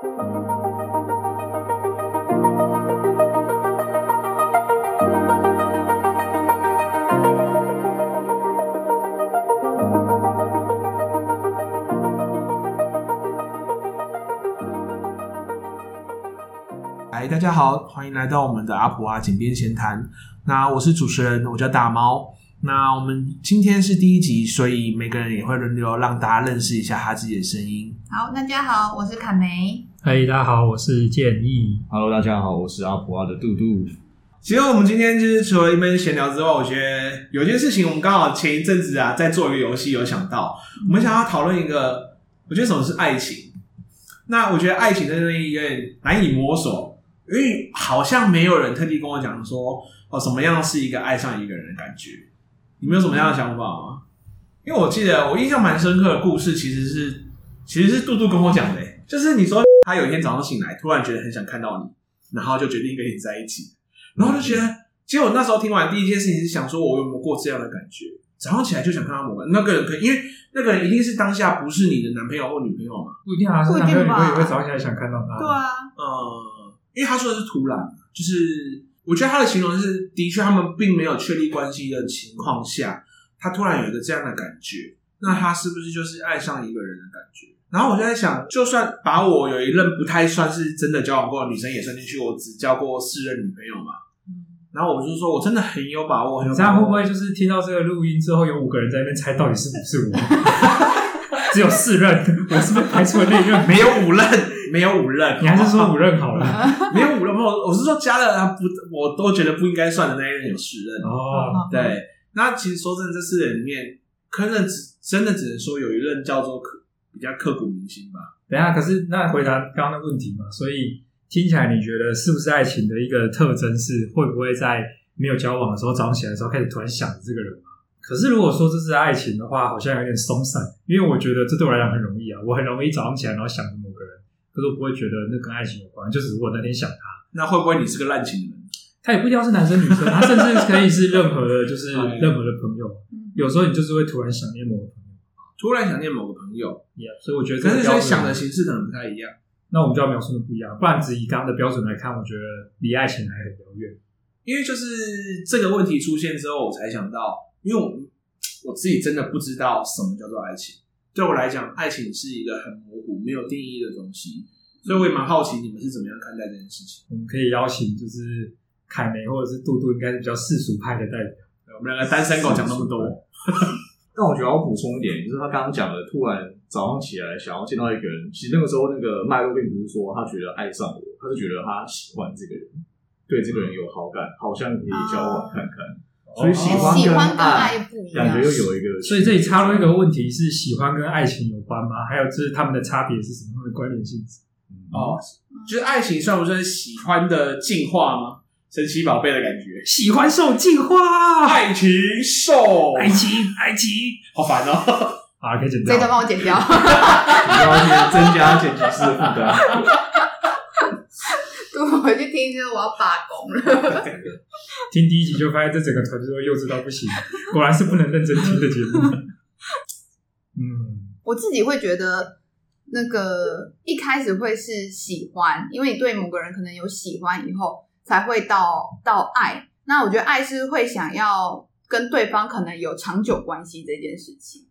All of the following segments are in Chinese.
嗨，大家好，欢迎来到我们的阿普啊井边闲谈。那我是主持人，我叫大猫。那我们今天是第一集，所以每个人也会轮流让大家认识一下他自己的声音。好，大家好，我是卡梅。嗨，大家好，我是建议。Hello，大家好，我是阿普阿的杜杜。其实我们今天就是除了一边闲聊之外，我觉得有件事情，我们刚好前一阵子啊，在做一个游戏，有想到，我们想要讨论一个，我觉得什么是爱情？那我觉得爱情这东西有点难以摸索。因为好像没有人特地跟我讲说哦，什么样是一个爱上一个人的感觉？你们有什么样的想法吗？因为我记得我印象蛮深刻的故事，其实是其实是杜杜跟我讲的，就是你说他有一天早上醒来，突然觉得很想看到你，然后就决定跟你在一起，然后就觉得，其实我那时候听完第一件事情是想说，我有没有过这样的感觉？早上起来就想看到我们那个人，可以因为那个人一定是当下不是你的男朋友或女朋友嘛？不一定啊，是男朋友女朋友也会早上起来想看到他。对啊，呃。因为他说的是突然，就是我觉得他的形容是，的确他们并没有确立关系的情况下，他突然有一个这样的感觉，那他是不是就是爱上一个人的感觉？然后我就在想，就算把我有一任不太算是真的交往过的女生也算进去，我只交过四任女朋友嘛。然后我就说我真的很有把握，很有把握。这样会不会就是听到这个录音之后，有五个人在那边猜到底是不是我？只有四任，我是不是排除了那一任？没有五任。没有五任，你还是说五任好了？没有五任，我我是说加了他不，我都觉得不应该算的那一任有十任哦。对，那其实说真的，这四人里面，可能只真的只能说有一任叫做刻比较刻骨铭心吧。等一下，可是那回答刚刚的问题嘛，所以听起来你觉得是不是爱情的一个特征是会不会在没有交往的时候早上起来的时候开始突然想着这个人嘛？可是如果说这是爱情的话，好像有点松散，因为我觉得这对我来讲很容易啊，我很容易早上起来然后想着某个人。可是我不会觉得那跟爱情有关，就是如果那天想他，那会不会你是个滥情的人？他也不一定要是男生女生，他甚至可以是任何的，就是任何的朋友。有时候你就是会突然想念某个朋友，突然想念某个朋友，yeah, 所以我觉得，可是所以想的形式可能不太一样。那我们就要描述的不一样，不然只以刚刚的标准来看，我觉得离爱情还很遥远。因为就是这个问题出现之后，我才想到，因为我我自己真的不知道什么叫做爱情。对我来讲，爱情是一个很模糊、没有定义的东西，所以我也蛮好奇你们是怎么样看待这件事情。我们可以邀请就是凯梅或者是杜杜，应该是比较世俗派的代表。我们两个单身狗讲那么多，但我觉得我补充一点，就是他刚刚讲的，突然早上起来想要见到一个人，其实那个时候那个脉络并不是说他觉得爱上我，他是觉得他喜欢这个人，对这个人有好感，好像可以交往看看。所以喜欢跟爱不一样，感觉又有一个。所以这里插入一个问题是：喜欢跟爱情有关吗？还有就是他们的差别是什么？他们的关联性质？哦，就是爱情算不算喜欢的进化吗？神奇宝贝的感觉，喜欢受进化，爱情受，爱情，爱情，好烦哦！好，可以剪掉，这段帮我剪掉，去增加剪辑师的负担。我回去听，就是我要罢工了。听第一集就发现这整个团队都幼稚到不行，果然是不能认真听的节目。嗯，我自己会觉得，那个一开始会是喜欢，因为你对某个人可能有喜欢，以后才会到到爱。那我觉得爱是会想要跟对方可能有长久关系这件事情。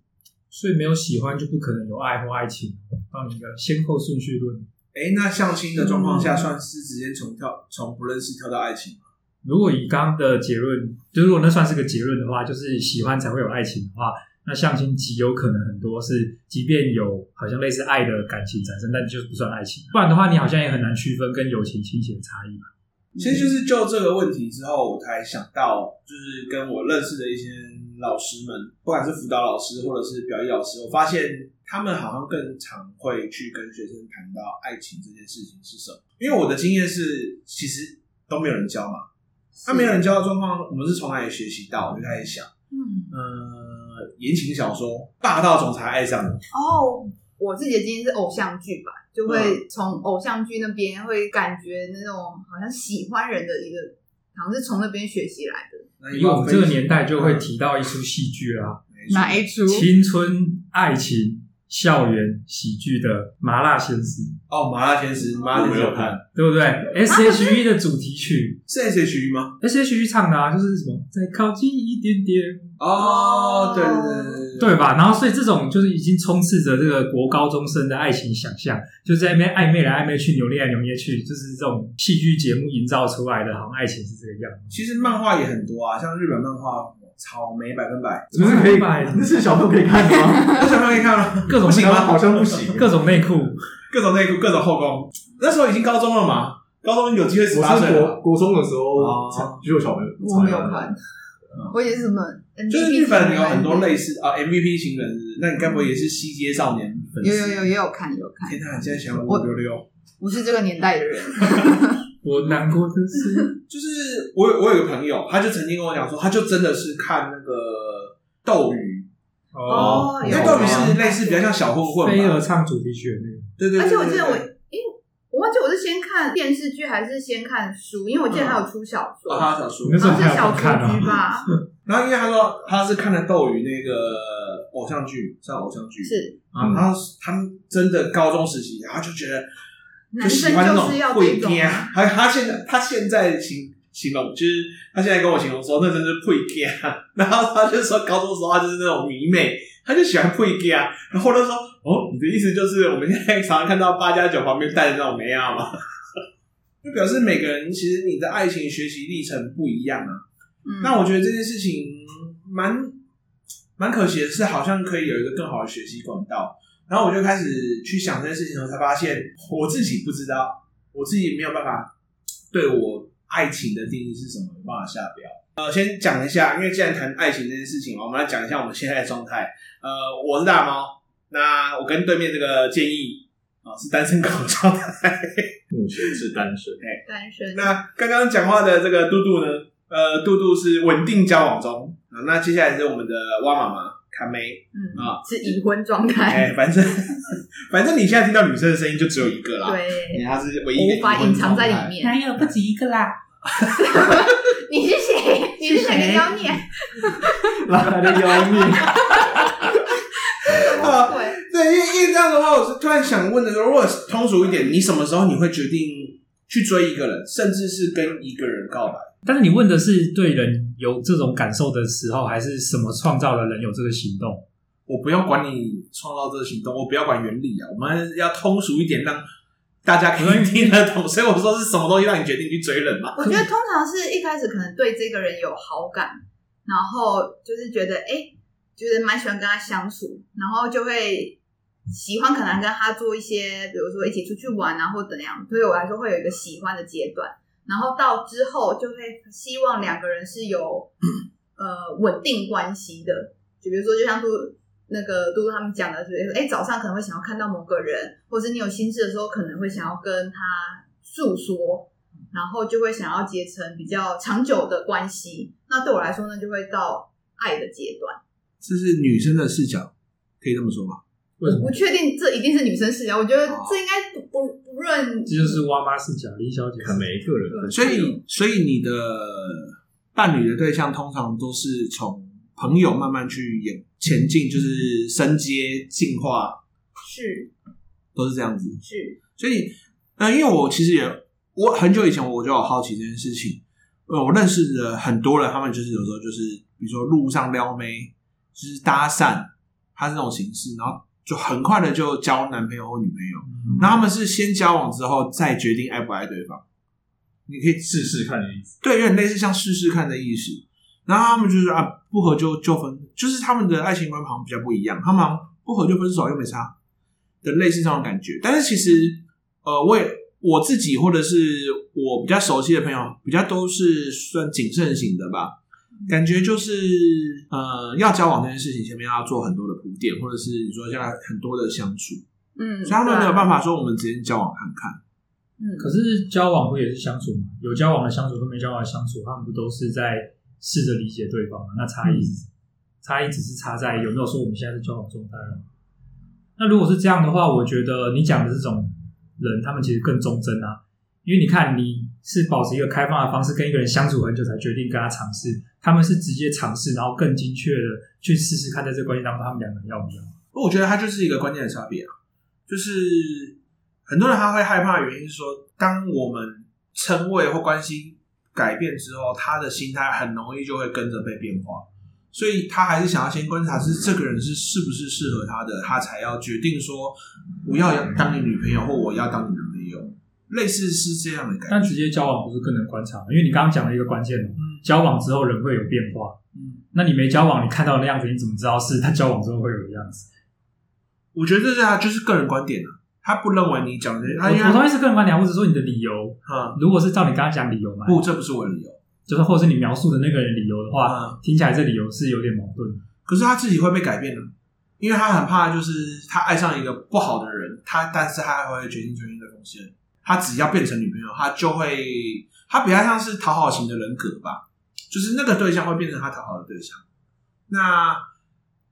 所以没有喜欢就不可能有爱或爱情，放一个先后顺序论。哎，那相亲的状况下，算是直接从跳从不认识跳到爱情吗？如果以刚刚的结论，就如果那算是个结论的话，就是喜欢才会有爱情的话，那相亲极有可能很多是，即便有好像类似爱的感情产生，但就是不算爱情。不然的话，你好像也很难区分跟友情、亲情的差异吧。其实就是就这个问题之后，我才想到，就是跟我认识的一些老师们，不管是辅导老师或者是表演老师，我发现。他们好像更常会去跟学生谈到爱情这件事情是什么？因为我的经验是，其实都没有人教嘛。那没有人教的状况，我们是从哪里学习到？我就开始想，嗯呃，言情小说，霸道总裁爱上你。哦，我自己的经验是偶像剧吧，就会从偶像剧那边会感觉那种好像喜欢人的一个，好像是从那边学习来的。因为我们这个年代就会提到一出戏剧啦，哪一出？青春爱情。校园喜剧的《麻辣鲜师》哦，《麻辣鲜师》，麻辣鲜师我没有看，对不对？S H E 的主题曲是 S H E 吗？，S H E 唱的啊，就是什么再靠近一点点，哦，对对对对吧？然后所以这种就是已经充斥着这个国高中生的爱情想象，就在那边暧昧来暧昧去，扭捏来扭捏去，就是这种戏剧节目营造出来的，好像爱情是这个样子。其实漫画也很多啊，像日本漫画。草莓百分百，不是可以，买？那是小朋友可以看的吗？小朋友可以看吗？各种不行吗？好像不行。各种内裤，各种内裤，各种后宫。那时候已经高中了嘛？高中有机会十八岁。我是国国中的时候就有小朋友，我没有看。我也是什么？就是日本有很多类似啊，MVP 情人，那你该不会也是西街少年粉丝？有有有也有看有看。天哪，你现在想我六六？不是这个年代的人。我难过的是，就是我有我有个朋友，他就曾经跟我讲说，他就真的是看那个斗鱼哦，因为斗鱼是类似比较像小混混，飞儿唱主题曲的那个。对对。而且我记得我，因为我忘记我是先看电视剧还是先看书，因为我记得他有出小说，啊，小说，好像是小说剧吧。然后因为他说他是看了斗鱼那个偶像剧，像偶像剧是啊，然后他们真的高中时期，然后就觉得。就是要这种，他他现在他现在形形容，就是他现在跟我形容说，那真是配 gay 啊。然后他就说，高中时候他就是那种迷妹，他就喜欢配 gay 啊。然后他说，哦，你的意思就是我们现在常常看到八加九旁边带的那种妹啊吗？就表示每个人其实你的爱情学习历程不一样啊。嗯，那我觉得这件事情蛮蛮可惜的是，好像可以有一个更好的学习管道。然后我就开始去想这件事情的时候，才发现我自己不知道，我自己没有办法对我爱情的定义是什么，没办法下标。呃，先讲一下，因为既然谈爱情这件事情嘛，我们来讲一下我们现在的状态。呃，我是大猫，那我跟对面这个建议啊、呃、是单身狗状态，目前是单身，哎，单身。那刚刚讲话的这个嘟嘟呢？呃，嘟嘟是稳定交往中啊。那接下来是我们的蛙妈妈。卡梅，嗯啊，是已婚状态。哎，反正 反正你现在听到女生的声音就只有一个啦。对，她是唯一的，无法隐藏在里面。哪有不止一个啦？你是谁？你是哪个妖孽？哪个妖孽？啊，对，因为因为这样的话，我是突然想问的说，如果通俗一点，你什么时候你会决定去追一个人，甚至是跟一个人告白？但是你问的是对人有这种感受的时候，还是什么创造了人有这个行动？我不要管你创造这个行动，我不要管原理啊，我们要通俗一点，让大家可以听得懂。所以我说是什么东西让你决定去追人嘛？我觉得通常是一开始可能对这个人有好感，然后就是觉得哎，觉得蛮喜欢跟他相处，然后就会喜欢可能跟他做一些，比如说一起出去玩啊，或怎样。对我来说会有一个喜欢的阶段。然后到之后就会希望两个人是有呃稳定关系的，就比如说，就像嘟那个嘟嘟他们讲的，就是哎早上可能会想要看到某个人，或者你有心事的时候可能会想要跟他诉说，然后就会想要结成比较长久的关系。那对我来说呢，就会到爱的阶段。这是女生的视角，可以这么说吗？我不确定这一定是女生视角，我觉得这应该不不不论。这就是蛙妈视角，李小姐看每一个人。所以，所以你的伴侣的对象通常都是从朋友慢慢去演前进，就是升阶进化，是都是这样子。是，所以，呃，因为我其实也我很久以前我就有好奇这件事情。呃，我认识的很多人，他们就是有时候就是，比如说路上撩妹，就是搭讪，他是这种形式，然后。就很快的就交男朋友或女朋友，那、嗯、他们是先交往之后再决定爱不爱对方，你可以试试看的意思。对，有点类似像试试看的意思。然后他们就是啊，不合就就分，就是他们的爱情观好像比较不一样。他们不合就分手又没差的类似这种感觉。但是其实，呃，我也我自己或者是我比较熟悉的朋友，比较都是算谨慎型的吧。感觉就是，呃，要交往这件事情，前面要做很多的铺垫，或者是你说现在很多的相处，嗯，所以他们没有办法说我们直接交往看看，嗯，可是交往不也是相处吗？有交往的相处，跟没交往的相处，他们不都是在试着理解对方吗？那差异，嗯、差异只是差在有没有说我们现在是交往状态了。那如果是这样的话，我觉得你讲的这种人，他们其实更忠贞啊，因为你看你是保持一个开放的方式跟一个人相处很久才决定跟他尝试。他们是直接尝试，然后更精确的去试试看，在这关系当中，他们两个人要不要？我我觉得它就是一个关键的差别啊，就是很多人他会害怕的原因是说，当我们称谓或关系改变之后，他的心态很容易就会跟着被变化，所以他还是想要先观察是这个人是是不是适合他的，他才要决定说我要当你女朋友或我要当你，类似是这样的感觉。但直接交往不是更能观察吗？因为你刚刚讲了一个关键哦，嗯，交往之后人会有变化，嗯，那你没交往，你看到的那样子，你怎么知道是他交往之后会有的样子？我觉得这是他就是个人观点啊，他不认为你讲的。他我同意是个人观点，或者说你的理由。嗯，如果是照你刚刚讲理由嘛，不，这不是我的理由，就是或者是你描述的那个人理由的话，嗯，听起来这理由是有点矛盾。可是他自己会被改变的，因为他很怕，就是他爱上一个不好的人，他但是他还会决定决定的风险。他只要变成女朋友，他就会，他比较像是讨好型的人格吧，就是那个对象会变成他讨好的对象。那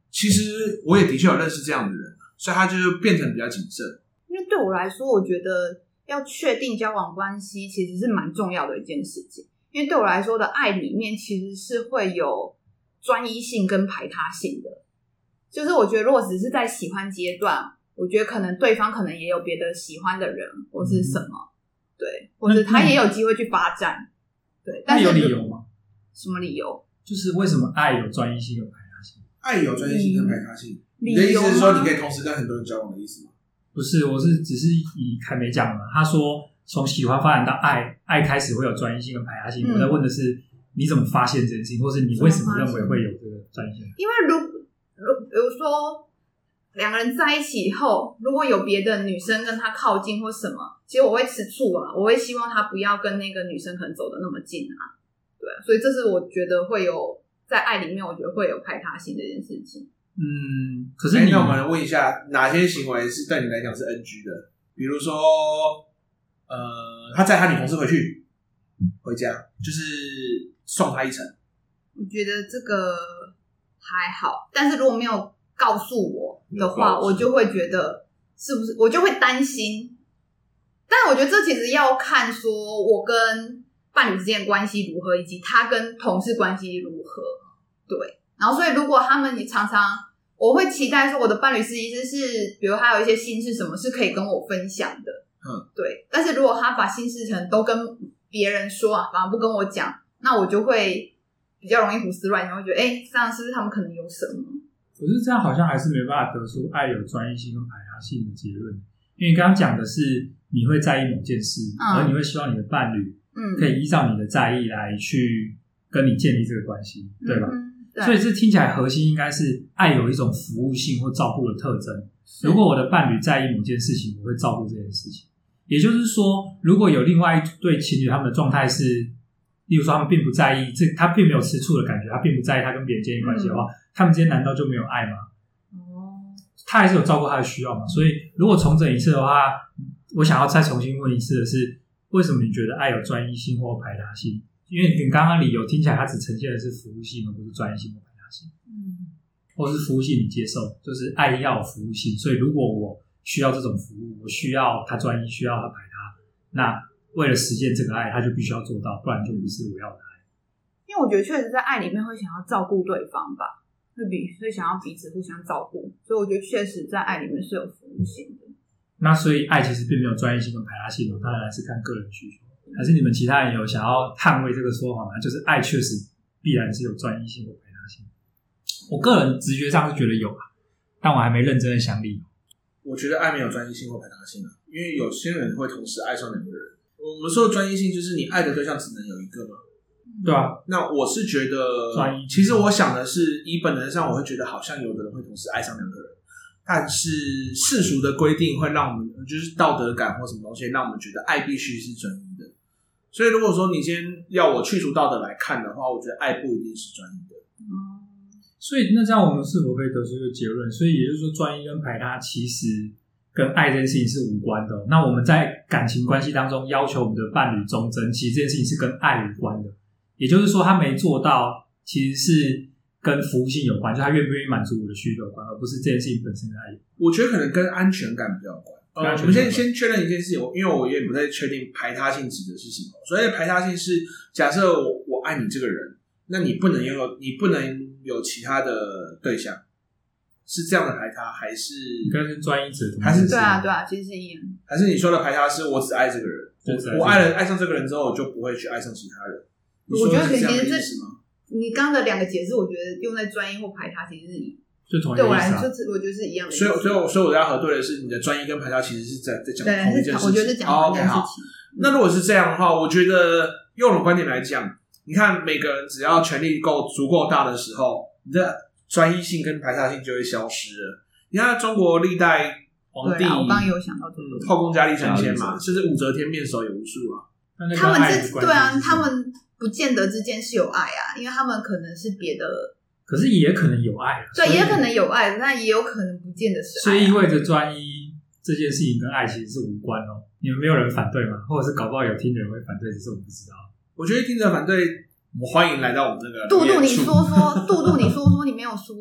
其实我也的确有认识这样的人。所以他就变成比较谨慎。因为对我来说，我觉得要确定交往关系其实是蛮重要的一件事情。因为对我来说的爱里面其实是会有专一性跟排他性的。就是我觉得如果只是在喜欢阶段，我觉得可能对方可能也有别的喜欢的人或是什么，嗯、对，或者他也有机会去发展。对，但是有理由吗？什么理由？就是为什么爱有专一性有排他性？爱有专一性跟排他性。嗯你的意思是说，你可以同时跟很多人交往的意思吗？不是，我是只是以凯美讲嘛。他说从喜欢发展到爱，爱开始会有专一性跟排他性。嗯、我在问的是你怎么发现这件事情，或是你为什么认为会有这个专一性？因为如如比如说两个人在一起以后，如果有别的女生跟他靠近或什么，其实我会吃醋啊，我会希望他不要跟那个女生可能走的那么近啊。对啊，所以这是我觉得会有在爱里面，我觉得会有排他性这件事情。嗯，可是你、欸、那我们问一下，哪些行为是对你来讲是 NG 的？比如说，呃，他载他女同事回去回家，就是送他一程。我觉得这个还好，但是如果没有告诉我的话，我就会觉得是不是我就会担心。但我觉得这其实要看说我跟伴侣之间关系如何，以及他跟同事关系如何。对。然后，所以如果他们也常常，我会期待说，我的伴侣是其实是，比如他有一些心事什么，是可以跟我分享的。嗯，对。但是如果他把心事情都跟别人说啊，反而不跟我讲，那我就会比较容易胡思乱想，会觉得，哎，这样是不是他们可能有什么？可是这样好像还是没办法得出爱有专一性跟排他性的结论，因为刚刚讲的是你会在意某件事，嗯，而你会希望你的伴侣，嗯，可以依照你的在意来去跟你建立这个关系，嗯，对吧？嗯所以这听起来核心应该是爱有一种服务性或照顾的特征。如果我的伴侣在意某件事情，我会照顾这件事情。也就是说，如果有另外一对情侣，他们的状态是，例如说他们并不在意这，他并没有吃醋的感觉，他并不在意他跟别人建立关系的话，嗯、他们之间难道就没有爱吗？哦，他还是有照顾他的需要嘛。所以如果重整一次的话，我想要再重新问一次的是，为什么你觉得爱有专一性或排他性？因为你刚刚理由听起来，它只呈现的是服务性，而不是专一性或排他性。嗯，或是服务性你接受，就是爱要服务性。所以如果我需要这种服务，我需要他专一，需要他排他，那为了实现这个爱，他就必须要做到，不然就不是我要的爱。因为我觉得确实在爱里面会想要照顾对方吧，会比会想要彼此互相照顾，所以我觉得确实在爱里面是有服务性的。那所以爱其实并没有专一性跟排他性，当然还是看个人需求。还是你们其他人有想要捍卫这个说法吗？就是爱确实必然是有专一性或排他性。我个人直觉上是觉得有啊，但我还没认真的想理由。我觉得爱没有专一性或排他性啊，因为有些人会同时爱上两个人。我们说的专一性就是你爱的对象只能有一个吗？对啊。那我是觉得。其实我想的是，以本能上我会觉得好像有的人会同时爱上两个人。但是世俗的规定会让我们，就是道德感或什么东西，让我们觉得爱必须是专一的。所以如果说你先要我去除道德来看的话，我觉得爱不一定是专一的。嗯，所以那这样我们是否可以得出一个结论？所以也就是说，专一跟排他其实跟爱这件事情是无关的。那我们在感情关系当中要求我们的伴侣忠贞，其实这件事情是跟爱无关的。也就是说，他没做到，其实是。跟服务性有关，就他愿不愿意满足我的需求有关，而不是这件事情本身的爱。我觉得可能跟安全感比较有关。呃，我们先先确认一件事情，因为我也不太确定排他性指的是什么。所以排他性是假设我我爱你这个人，那你不能拥有，你不能有其他的对象，是这样的排他，还是应该是专一者，还是对啊对啊，其实是一样。还是你说的排他是我只爱这个人，我爱了爱上这个人之后，我就不会去爱上其他人。我觉得你说的是这样其实这的意思吗？你刚刚的两个解释，我觉得用在专一或排他其实是一，就同一对我来个意思啊说，就是我觉得是一样的。所以，所以我，所以我要核对的是，你的专一跟排他其实是在在讲对同一件事情。是讲，我觉得讲哦同一 OK，件事好。情。那如果是这样的话，我觉得用我的观点来讲，你看每个人只要权力够足够大的时候，你的专一性跟排他性就会消失了。你看中国历代皇帝，对啊，我刚刚有想到这个。嗯，后宫佳丽三千嘛，嗯甚至武则天面首也无数啊。他们爱的关系之对啊，他们不见得之间是有爱啊，因为他们可能是别的，可是也可能有爱啊，对，也可能有爱，但也有可能不见得是所爱、啊。以意味着专一这件事情跟爱其实是无关哦。你们没有人反对吗？或者是搞不好有听的人会反对，只是我不知道。我觉得听者反对，我们欢迎来到我们这个杜杜，你说说，杜杜，你说说，你没有说。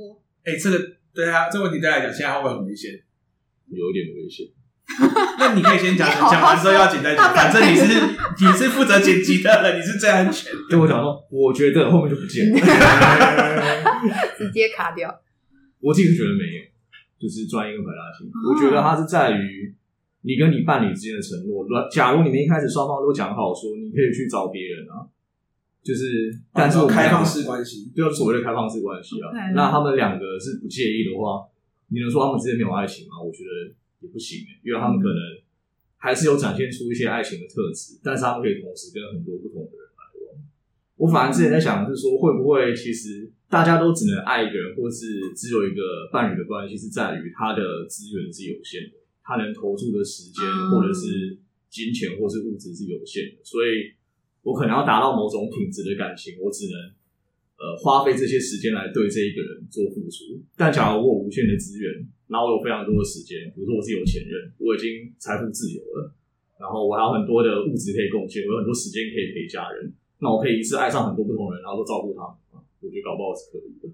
哎、这个对啊，这个问题对他来讲，现在会不会很危险？有点危险。那你可以先讲，讲完之后要剪再讲，大不了反正你是 你是负责剪辑的人，你是最安全的。对我讲说，我觉得后面就不见了。直接卡掉。我自己是觉得没有，就是专一跟排他性。哦我觉得它是在于你跟你伴侣之间的承诺。假如你们一开始双方都讲好说，你可以去找别人啊，就是，但是开放式关系，就是所谓的开放式关系啊。那他们两个是不介意的话，你能说他们之间没有爱情吗？我觉得也不行、欸，因为他们可能还是有展现出一些爱情的特质，但是他们可以同时跟很多不同的人来往。我反而之前在想的是说，会不会其实大家都只能爱一个人，或是只有一个伴侣的关系，是在于他的资源是有限的，他能投注的时间嗯或者是金钱或是物质是有限的，所以我可能要达到某种品质的感情，我只能。呃，花费这些时间来对这一个人做付出。但假如我有无限的资源，然后我有非常多的时间，比如说我是有钱人，我已经财富自由了，然后我还有很多的物质可以贡献，我有很多时间可以陪家人，那我可以一次爱上很多不同人，然后都照顾他们。我觉得搞不好是可以的。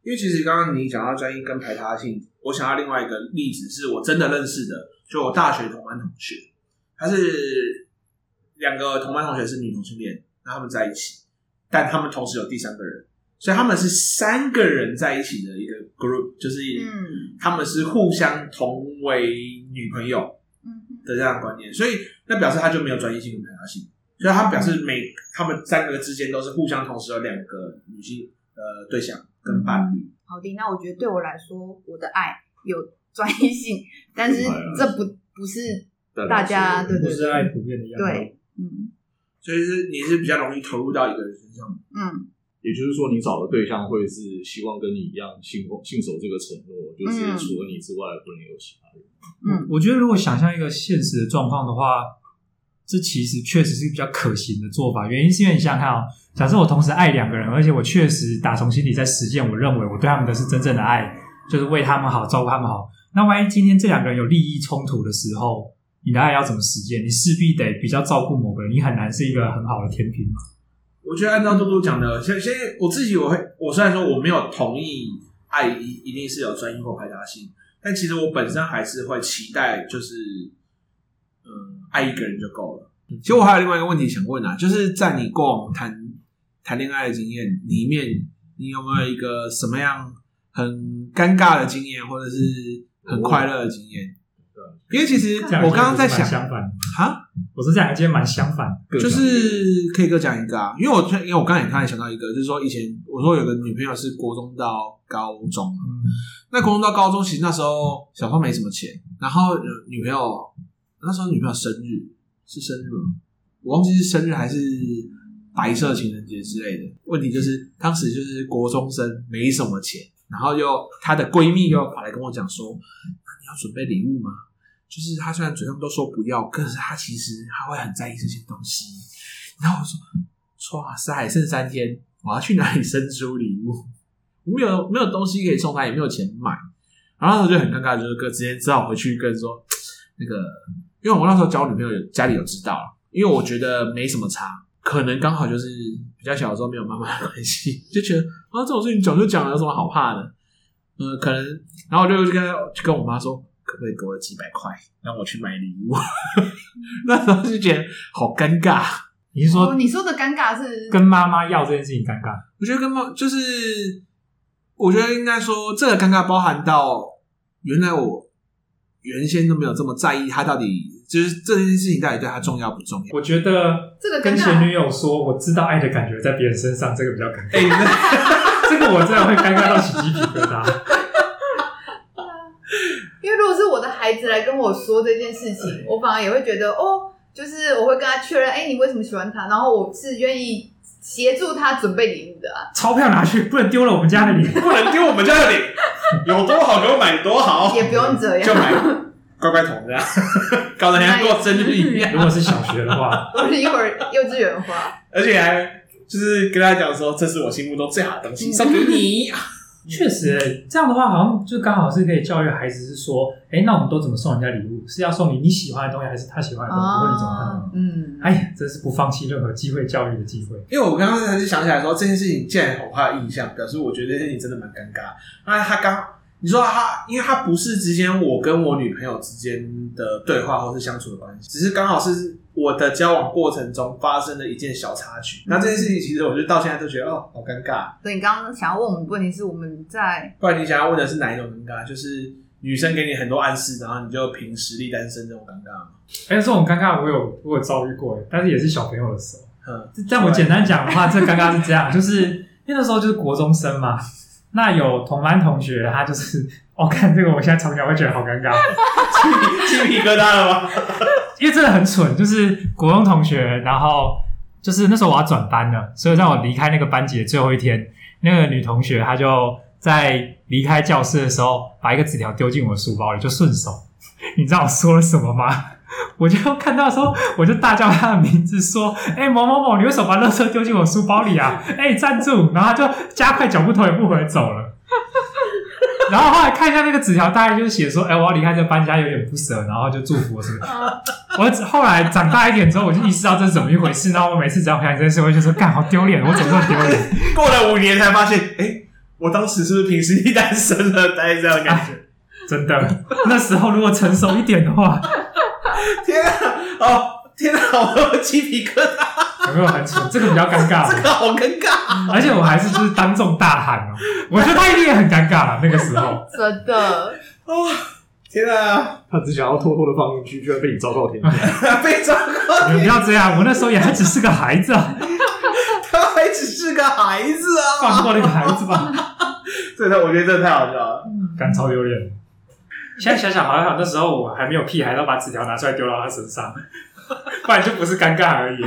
因为其实刚刚你讲到专一跟排他性，我想到另外一个例子是我真的认识的，就我大学同班同学，他是两个同班同学是女同性恋，那他们在一起。但他们同时有第三个人，所以他们是三个人在一起的一个 group，就是嗯。他们是互相同为女朋友嗯的这样的观念，所以那表示他就没有专一性跟排他性，所以他表示每他们三个之间都是互相同时有两个女性呃对象跟伴侣。好的，那我觉得对我来说，我的爱有专一性，但是这不不是大家对不对。是爱普遍的样子。对，嗯所以是你是比较容易投入到一个人身上。嗯也就是说，你找的对象会是希望跟你一样信信守这个承诺，就是除了你之外不能有其他人。嗯，我觉得如果想象一个现实的状况的话，这其实确实是比较可行的做法。原因是因为你想想看哦，假设我同时爱两个人，而且我确实打从心里在实践，我认为我对他们的是真正的爱，就是为他们好，照顾他们好。那万一今天这两个人有利益冲突的时候，你的爱要怎么实践？你势必得比较照顾某个人，你很难是一个很好的天平嘛。我觉得按照嘟嘟讲的，先先我自己我会，我虽然说我没有同意爱一一定是有专一或排他性，但其实我本身还是会期待，就是嗯，爱一个人就够了。其实我还有另外一个问题想问啊，就是在你过往谈谈恋爱的经验里面，你有没有一个什么样很尴尬的经验，或者是很快乐的经验？因为其实我刚刚在想，相反哈，我是这样，今天蛮相反，就是 K 哥讲一个啊，因为我因为我刚才也突然想到一个，就是说以前我说有个女朋友是国中到高中，嗯，那国中到高中其实那时候小时候没什么钱，然后女朋友那时候女朋友生日是生日吗？我忘记是生日还是白色情人节之类的。问题就是当时就是国中生没什么钱，然后又她的闺蜜又跑来跟我讲说，那你要准备礼物吗？就是他虽然嘴上都说不要，可是他其实他会很在意这些东西。然后我说：“哇塞，还剩三天，我要去哪里生出礼物？我没有没有东西可以送他，也没有钱买。”然后我就很尴尬，就是哥直接只好回去跟说那个，因为我那时候交女朋友，家里有知道，因为我觉得没什么差，可能刚好就是比较小的时候没有妈妈的关系，就觉得啊这种事情讲就讲了，有什么好怕的？嗯，可能，然后我就跟就跟我妈说。可不可以给我几百块，让我去买礼物？那时候就觉得好尴尬。你是说、哦、你说的尴尬是跟妈妈要这件事情尴尬？我觉得跟妈就是我觉得应该说，这个尴尬包含到原来我原先都没有这么在意他到底就是这件事情到底对他重要不重要。我觉得这个跟前女友说我知道爱的感觉在别人身上，这个比较尴尬。这个我真的会尴尬到起鸡皮疙瘩。因为如果是我的孩子来跟我说这件事情，我反而也会觉得哦，就是我会跟他确认，哎、欸，你为什么喜欢他？然后我是愿意。协助他准备礼物的啊！钞票拿去，不能丢了我们家的礼物，不能丢我们家的礼，有多好给我买多好，也不用这样，就买乖乖桶这样，搞得像过生日一样。如果是小学的话，我是一会儿幼稚园的话，而且还就是跟他讲说，这是我心目中最好的东西，送给你。确实、欸，这样的话好像就刚好是可以教育孩子，是说，哎、欸，那我们都怎么送人家礼物？是要送你你喜欢的东西，还是他喜欢的东西？问、哦、你怎么看？嗯，哎呀，真是不放弃任何机会教育的机会。因为我刚刚才是想起来说，这件事情既然有他的印象，表示我觉得这件事情真的蛮尴尬。那他刚。你说他，因为他不是之间我跟我女朋友之间的对话或是相处的关系，只是刚好是我的交往过程中发生的一件小插曲。那这件事情其实我就到现在都觉得哦，好尴尬。所以你刚刚想要问我们的问题是我们在，不然你想要问的是哪一种尴尬？就是女生给你很多暗示，然后你就凭实力单身这种尴尬吗？哎、欸，这种尴尬我有我有遭遇过，但是也是小朋友的时候。嗯，但我简单讲的话，这尴尬是这样，就是因为那时候就是国中生嘛。那有同班同学，他就是，我、哦、看这个，我现在从小会觉得好尴尬，鸡皮疙瘩了吗？因为真的很蠢，就是国中同学，然后就是那时候我要转班了，所以在我离开那个班级的最后一天，那个女同学她就在离开教室的时候，把一个纸条丢进我的书包里，就顺手，你知道我说了什么吗？我就看到的时候，我就大叫他的名字，说：“哎、欸，某某某，你为什么把垃圾丢进我书包里啊？”哎、欸，站住！然后他就加快脚步，头也不回走了。然后后来看一下那个纸条，大概就是写说：“哎、欸，我要离开这个搬家，有点不舍。”然后就祝福我什么。我后来长大一点之后，我就意识到这是怎么一回事。然后我每次只要看这件事，我就说：“干，好丢脸！我怎么这么丢脸？”过了五年才发现，哎、欸，我当时是不是凭实力单身了？大概这样的感觉。真的，那时候如果成熟一点的话。天啊！哦，天啊！我有鸡皮疙瘩，有没有很丑？这个比较尴尬，这个好尴尬，而且我还是就是当众大喊哦，我觉得他一定也很尴尬了。那个时候，真的哦，天啊！他只想要偷偷的放进去，居然被你昭告天下，被昭告！你不要这样，我那时候也还只是个孩子啊，他还只是个孩子啊，放过那个孩子吧。真的，我觉得真的太好笑了，感超丢脸。现在想想，好像那时候我还没有屁孩，都把纸条拿出来丢到他身上，不然就不是尴尬而已。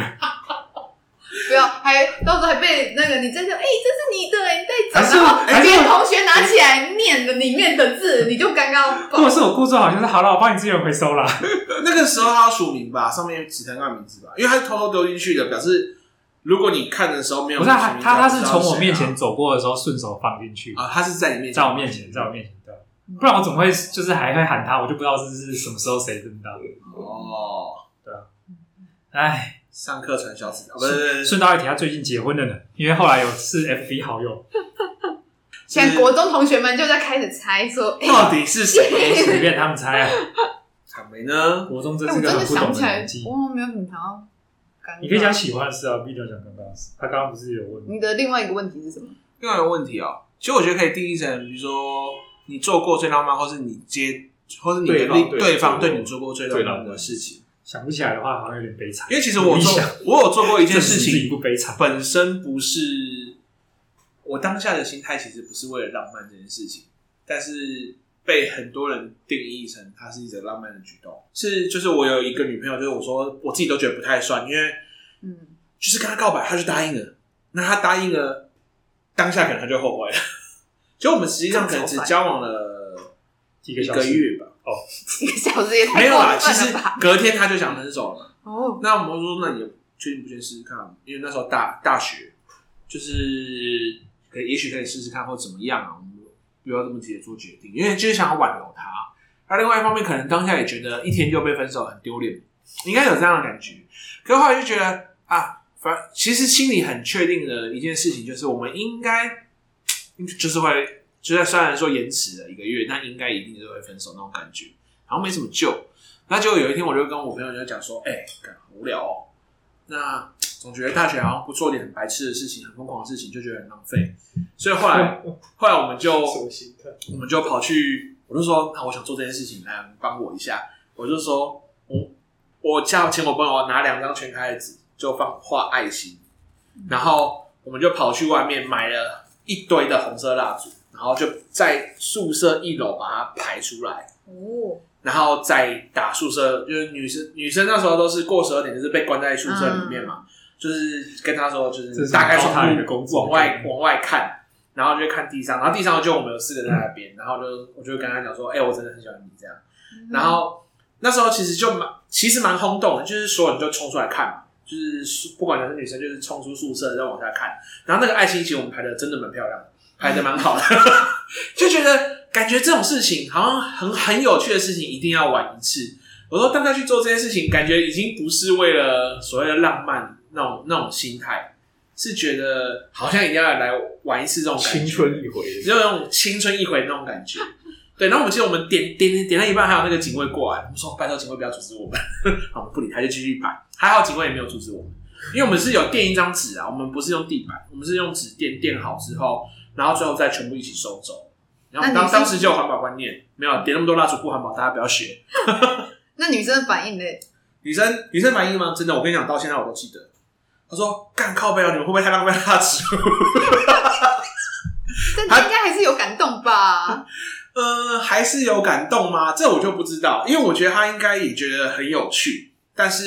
不要，还到时候还被那个你真的哎，这是你的哎，你在然后别的同学拿起来念的里面的字，你就尴尬。如果是我故作好，像是好了，我帮你资源回收了。那个时候他要署名吧，上面只能按名字吧，因为他是偷偷丢进去的，表示如果你看的时候没有，不是他他他是从我面前走过的时候顺手放进去啊，他是在你面前，在我面前，在我面前的。不然我怎么会就是还会喊他？我就不知道这是什么时候谁知道的哦。对啊，哎，上课传小纸条，不是顺道一提，他最近结婚了呢。因为后来有是 FB 好友，现在国中同学们就在开始猜说，到底是谁？随便他们猜啊。草莓呢？国中真是个很不懂的年纪。我没有很常。你可以讲喜欢的事啊，不一定要讲刚刚的事。他刚刚不是有问你的另外一个问题是什么？另外一个问题啊，其实我觉得可以定义成，比如说。你做过最浪漫，或是你接，或是你的对方，对方对你做过最浪漫的事情，想不起来的话，好像有点悲惨。因为其实我做，我有做过一件事情，不悲惨，本身不是我当下的心态，其实不是为了浪漫这件事情，但是被很多人定义成它是一种浪漫的举动。是，就是我有一个女朋友，就是我说我自己都觉得不太算，因为嗯，就是跟她告白，她就答应了，那她答应了，当下可能她就后悔了。就我们实际上可能只交往了几个一个月吧，哦，几个小时也没有啦。其实隔天他就想分手了。哦，那我们说，那你确定不先试试看？因为那时候大大学，就是可以，也许可以试试看，或怎么样啊？我们不要这么直接做决定，因为就是想要挽留他。那另外一方面，可能当下也觉得一天就被分手很丢脸，应该有这样的感觉。可是后来就觉得啊，反其实心里很确定的一件事情，就是我们应该。就是会，就在虽然说延迟了一个月，那应该一定就会分手那种感觉，然后没什么救。那就有一天，我就跟我朋友就讲说：“哎、无聊哦，那总觉得大学好像不做点很白痴的事情、很疯狂的事情，就觉得很浪费。所以后来，后来我们就我们就跑去，我就说，那我想做这件事情，来帮我一下。我就说，我我叫请我朋友拿两张全开的纸，就放画爱心，然后我们就跑去外面买了一堆的红色蜡烛，然后就在宿舍一楼把它排出来。哦。然后再打宿舍，就是女生女生那时候都是过十二点，就是被关在宿舍里面嘛。嗯、就是跟他说，就是打开窗户往外往外看，然后就看地上，然后地上就我们有四个在那边，嗯、然后就我就跟他讲说，哎、欸，我真的很喜欢你这样。嗯、然后那时候其实就蛮其实蛮轰动的，就是所有人就冲出来看嘛，就是不管男生女生，就是冲出宿舍再往下看。然后那个爱心其实我们排的真的蛮漂亮的，排的蛮好的，就觉得。感觉这种事情好像很很有趣的事情，一定要玩一次。我说大家去做这件事情，感觉已经不是为了所谓的浪漫那种那种心态，是觉得好像一定要来玩一次这种感觉青春一回，只有那种青春一回那种感觉。对，然后我们记得我们点点点点到一半，还有那个警卫过来，我们说拜托警卫不要阻止我们，好，我们不理他，就继续摆。还好警卫也没有阻止我们，因为我们是有垫一张纸啊，我们不是用地板，我们是用纸垫垫好之后，然后最后再全部一起收走。然后当当时就有环保观念，没有点那么多蜡烛不环保，大家不要学。那女生的反应呢？女生女生反应吗？真的，我跟你讲，到现在我都记得。她说：“干靠背哦，你们会不会太浪费蜡烛？” 但她应该还是有感动吧？呃，还是有感动吗？这我就不知道，因为我觉得她应该也觉得很有趣，但是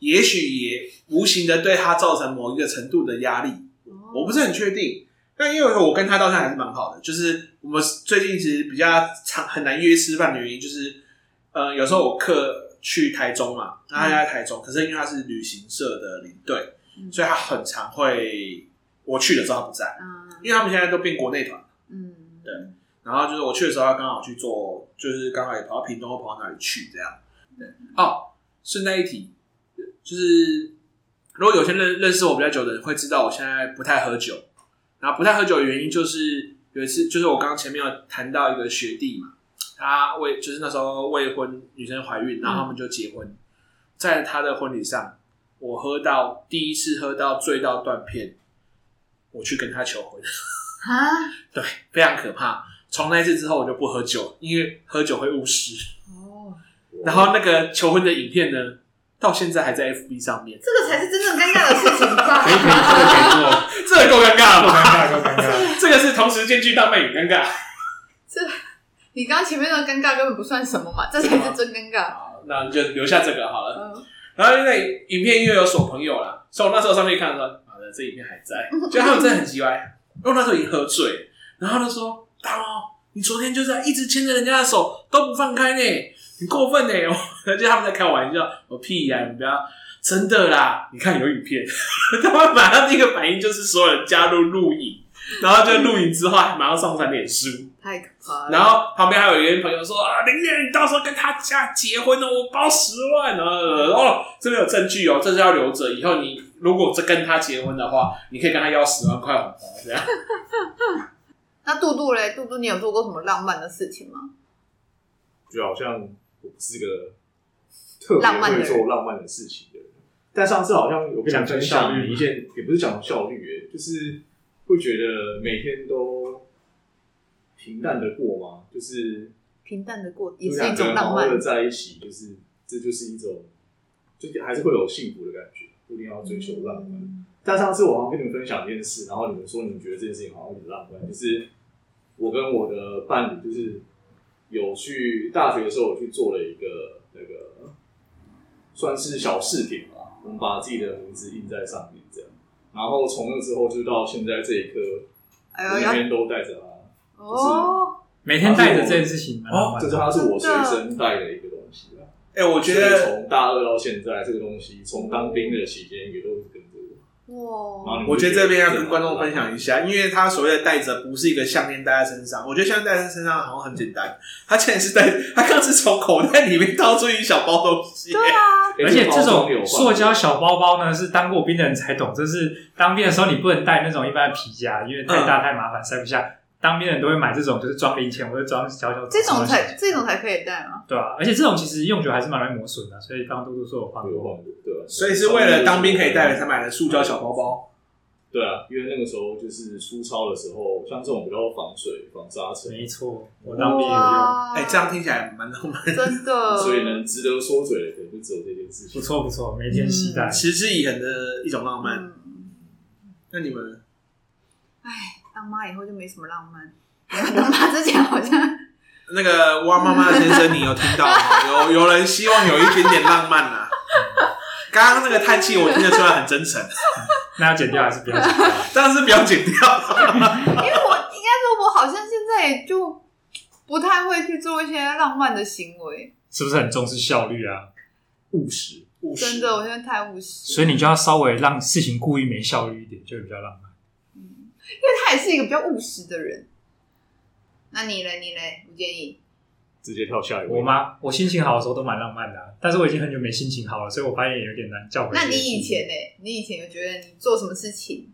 也许也无形的对他造成某一个程度的压力，哦、我不是很确定。但因为我跟他到现在还是蛮好的，就是我们最近其实比较常很难约吃饭的原因，就是呃有时候我课去台中嘛，他在台中，嗯、可是因为他是旅行社的领队，嗯、所以他很常会我去的时候他不在，嗯、因为他们现在都变国内团，嗯，对，然后就是我去的时候，他刚好去做，就是刚好也跑到屏东或跑到哪里去这样，对，哦，顺带一提，就是如果有些认认识我比较久的人会知道，我现在不太喝酒。然后不太喝酒的原因，就是有一次，就是我刚刚前面有谈到一个学弟嘛，他未就是那时候未婚女生怀孕，然后他们就结婚，在他的婚礼上，我喝到第一次喝到醉到断片，我去跟他求婚，啊，对，非常可怕。从那一次之后，我就不喝酒，因为喝酒会误事。哦，然后那个求婚的影片呢？到现在还在 FB 上面，这个才是真正尴尬的事情吧？可以可以，这个可以做，这个够尴尬了，够尴尬，够尴尬。这个是同时兼具浪漫与尴尬。这，你刚刚前面的尴尬根本不算什么嘛，这才是真尴尬。好，那你就留下这个好了。嗯、然后因为影片因为有锁朋友啦，所以我那时候上面看到说，好的，这影片还在，就他们真的很奇怪，因为那时候已经喝醉，然后他就说：“大龙，你昨天就在一直牵着人家的手都不放开呢。”很过分呢，而且他们在开玩笑。我屁呀、啊，你不要真的啦！你看有影片，他们马上第一个反应就是所有人加入录影，然后就录影之后还马上上传脸书，太可怕了。然后旁边还有一个朋友说：“啊，林燕，你到时候跟他家结婚了，我包十万啊！”哦，这边有证据哦，这是要留着，以后你如果这跟他结婚的话，你可以跟他要十万块红包这样。那杜杜嘞？杜杜，你有做过什么浪漫的事情吗？就好像。我不是个特别会做浪漫的事情的人，但上次好像有跟你分享一件，也不是讲效率，诶，就是会觉得每天都平淡的过吗？就是平淡的过也是一种浪漫。的在一起，就是这就是一种，就还是会有幸福的感觉，不一定要追求浪漫。嗯、但上次我好像跟你们分享一件事，然后你们说你们觉得这件事情好像很浪漫，就是我跟我的伴侣就是。有去大学的时候，我去做了一个那个算是小饰品吧，我们把自己的名字印在上面，这样。然后从那之后就到现在这一刻，每天都带着它，哦，每天带着这件事情，哦，这是它是我随身带的一个东西啊。哎，我觉得从大二到现在，这个东西从当兵的期间也都是跟。哇！我觉得这边要跟观众分享一下，因为他所谓的戴着不是一个项链戴在身上，我觉得项链戴在身上好像很简单，他竟然是戴，他刚是从口袋里面掏出一小包东西。对啊，而且这种塑胶小包包呢，是当过兵的人才懂，就是当兵的时候你不能带那种一般的皮夹，因为太大太麻烦塞不下。当兵人都会买这种，就是装零钱或者装小小这种才这种才可以带吗？对啊，而且这种其实用久还是蛮容易磨损的，所以刚刚嘟嘟说我换过，对吧？所以是为了当兵可以带才买的塑胶小包包。对啊，因为那个时候就是粗糙的时候，像这种比较防水、防沙尘。没错，我当兵也有用。哎、欸，这样听起来蛮浪漫，真的。所以呢，值得说嘴的可能就只有这件事情。不错不错，每天期待，持之以恒的一种浪漫。嗯、那你们？哎，当妈以后就没什么浪漫。当妈之前好像 那个蛙妈妈先生，你有听到吗？有有人希望有一点点浪漫啊。刚刚那个叹气，我听得出来很真诚。那要剪掉还是不要剪掉？当然是不要剪掉。因为我应该说，我好像现在也就不太会去做一些浪漫的行为。是不是很重视效率啊？务实，务实。真的，我现在太务实。所以你就要稍微让事情故意没效率一点，就会比较浪漫。嗯，因为他也是一个比较务实的人。那你呢？你呢？不建议。直接跳下一位。我吗？我心情好的时候都蛮浪漫的，啊，但是我已经很久没心情好了，所以我发现也有点难叫回。那你以前呢？你以前有觉得你做什么事情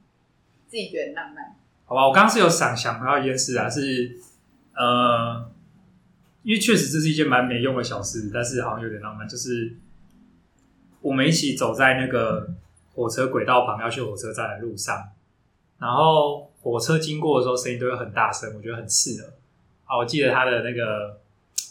自己觉得很浪漫？好吧，我刚刚是有想想到一件事啊，是呃，因为确实这是一件蛮没用的小事，但是好像有点浪漫，就是我们一起走在那个火车轨道旁要去火车站的路上，然后火车经过的时候声音都会很大声，我觉得很刺耳。啊，我记得他的那个。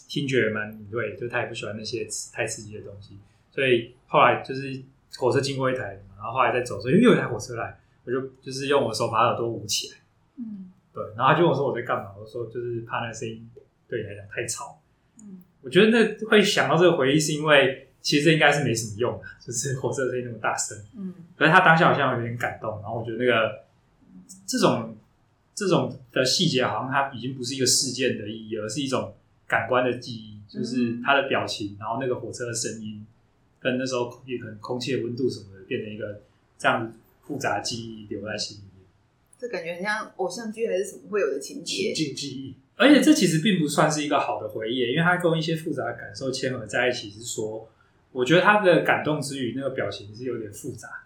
听觉也蛮敏锐，就他也不喜欢那些太刺激的东西，所以后来就是火车经过一台，然后后来再走，所以又有一台火车来，我就就是用我的手把耳朵捂起来，嗯，对，然后他就问我说我在干嘛，我说就是怕那个声音对你来讲太吵，嗯，我觉得那会想到这个回忆，是因为其实这应该是没什么用的，就是火车声音那么大声，嗯，可是他当下好像有点感动，然后我觉得那个这种这种的细节，好像它已经不是一个事件的意义，而是一种。感官的记忆，就是他的表情，然后那个火车的声音，跟那时候也可能空气的温度什么的，变成一个这样复杂记忆留在心里面。这感觉很像偶像剧还是什么会有的情节？情记忆。而且这其实并不算是一个好的回忆，因为它跟一些复杂的感受牵合在一起。是说，我觉得他的感动之余，那个表情是有点复杂。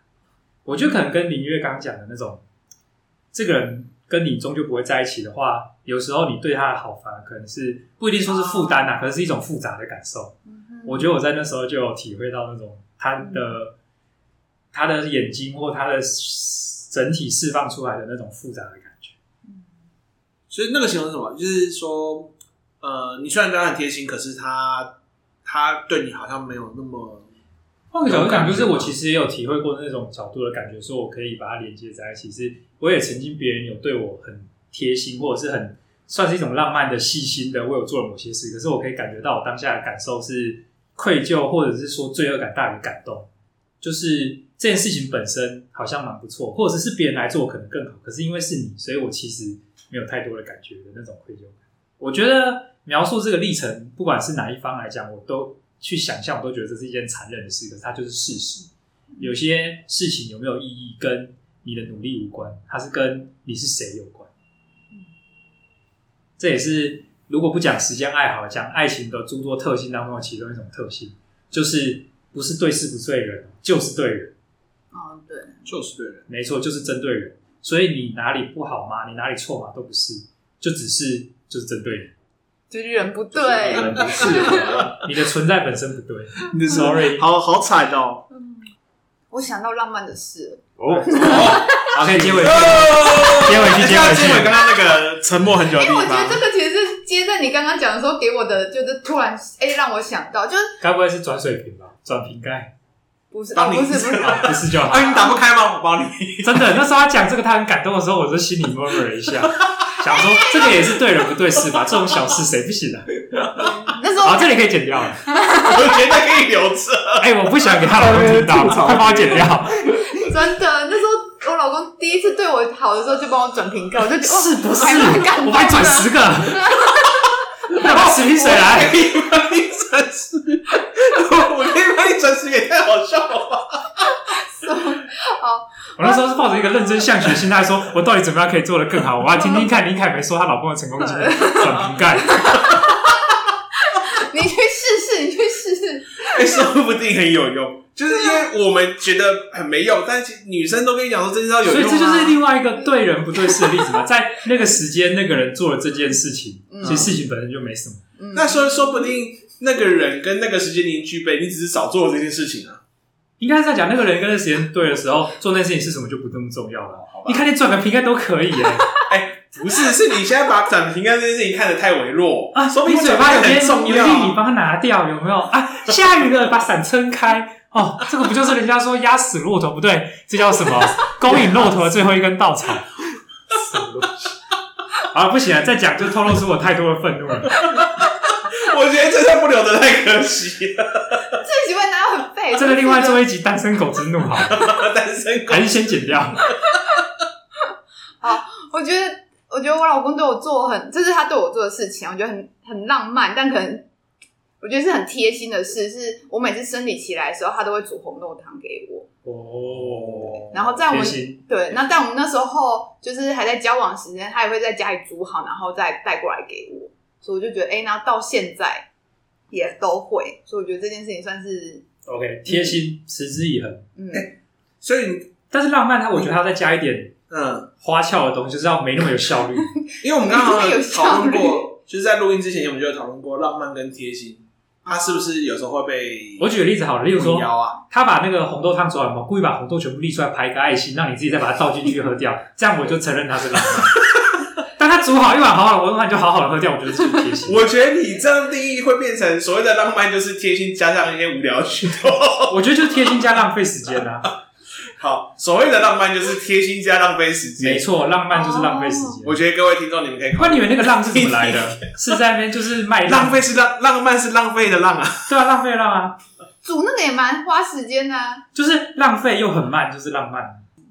我觉得可能跟林月刚讲的那种，这个人。跟你终究不会在一起的话，有时候你对他的好，反而可能是不一定说是负担呐，可能是一种复杂的感受。嗯、我觉得我在那时候就有体会到那种他的、嗯、他的眼睛或他的整体释放出来的那种复杂的感觉。嗯、所以那个形容是什么？就是说，呃，你虽然对他很贴心，可是他他对你好像没有那么。换个角度讲，就是我其实也有体会过那种角度的感觉，说我可以把它连接在一起。是，我也曾经别人有对我很贴心，或者是很算是一种浪漫的、细心的为，我做了某些事。可是我可以感觉到我当下的感受是愧疚，或者是说罪恶感大于感动。就是这件事情本身好像蛮不错，或者是别人来做可能更好。可是因为是你，所以我其实没有太多的感觉的那种愧疚感。我觉得描述这个历程，不管是哪一方来讲，我都。去想象，我都觉得这是一件残忍的事，可是它就是事实。有些事情有没有意义，跟你的努力无关，它是跟你是谁有关。这也是如果不讲时间爱好，讲爱情的诸多特性当中的其中一种特性，就是不是对事不对人，就是对人。哦，对，就是对人，没错，就是针对人。所以你哪里不好吗？你哪里错嘛？都不是，就只是就是针对人。就是人不对，人不是你的存在本身不对。你的 Sorry，好好惨哦。嗯，我想到浪漫的事哦。好，可以接回去，接回去，接回去。刚刚那个沉默很久的地方。因为我觉得这个其实是接在你刚刚讲的时候给我的，就是突然哎让我想到，就是该不会是转水瓶吧？转瓶盖？不是，不是，不是，不是就好。啊，你打不开吗？我帮你。真的，那时候他讲这个，他很感动的时候，我就心里 murmur 了一下。想说这个也是对人不对事吧？这种小事谁不行啊？那时候好，这里可以剪掉了。我觉得可以留着。哎，我不想给他老公听到，快帮我剪掉。真的，那时候我老公第一次对我好的时候，就帮我转瓶盖，我就觉得是不是？我帮你转十个，要把十瓶水来，可以帮你转十，我可以帮你转十，也太好笑了吧？好。我那时候是抱着一个认真向学心态，说我到底怎么样可以做得更好？我要听听看林凯梅说她老公的成功经验，转瓶盖。你去试试，你去试试。哎、欸，说不定很有用。就是因为我们觉得很没用，但其实女生都跟你讲说这招有用、啊，所以这就是另外一个对人不对事的例子嘛。在那个时间，那个人做了这件事情，嗯、其实事情本身就没什么。嗯、那说说不定那个人跟那个时间你具备，你只是少做了这件事情啊。应该是在讲那个人跟那个时间对的时候做那件事情是什么就不那么重要了。好吧，你看你转个瓶盖都可以 哎、不是，是你现在把转瓶盖这件事情看得太微弱啊！说明嘴巴有边有粒，你帮他拿掉，有没有啊？下雨了，把伞撑开哦，这个不就是人家说压死骆驼？不对，这叫什么？勾引骆驼的最后一根稻草。什么东西？啊，不行啊，再讲就透露出我太多的愤怒了。我觉得这段不留的太可惜了。最喜欢拿很废。这个另外做一集单身狗之怒好了，单身狗还是先剪掉。好，我觉得。我觉得我老公对我做很，这是他对我做的事情，我觉得很很浪漫，但可能我觉得是很贴心的事。是我每次生理期来的时候，他都会煮红豆汤给我。哦。然后在我们心对，那在我们那时候就是还在交往时间，他也会在家里煮好，然后再带过来给我。所以我就觉得，哎，那到现在也都会。所以我觉得这件事情算是 OK 贴心，持之以恒。嗯。所以，但是浪漫，它我觉得它要再加一点。嗯，花俏的东西就是要没那么有效率，因为我们刚刚有讨论过，就是在录音之前，我们就有讨论过浪漫跟贴心，它是不是有时候会被？我举个例子好了，例如说，啊、他把那个红豆汤煮完嘛，故意把红豆全部沥出来，排一个爱心，让你自己再把它倒进去喝掉，这样我就承认他是浪漫。煮好一碗好好的红豆汤，就好好的喝掉，我觉得这是贴心。我觉得你这样定义会变成所谓的浪漫，就是贴心加上一些无聊举动。我觉得就是贴心加浪费时间啊。好，所谓的浪漫就是贴心加浪费时间。没错，浪漫就是浪费时间。我觉得各位听众，你们可以。那你们那个浪是怎么来的？是在那边就是卖浪费是浪，浪漫是浪费的浪啊。对啊，浪费的浪啊。煮那个也蛮花时间的啊。就是浪费又很慢，就是浪漫。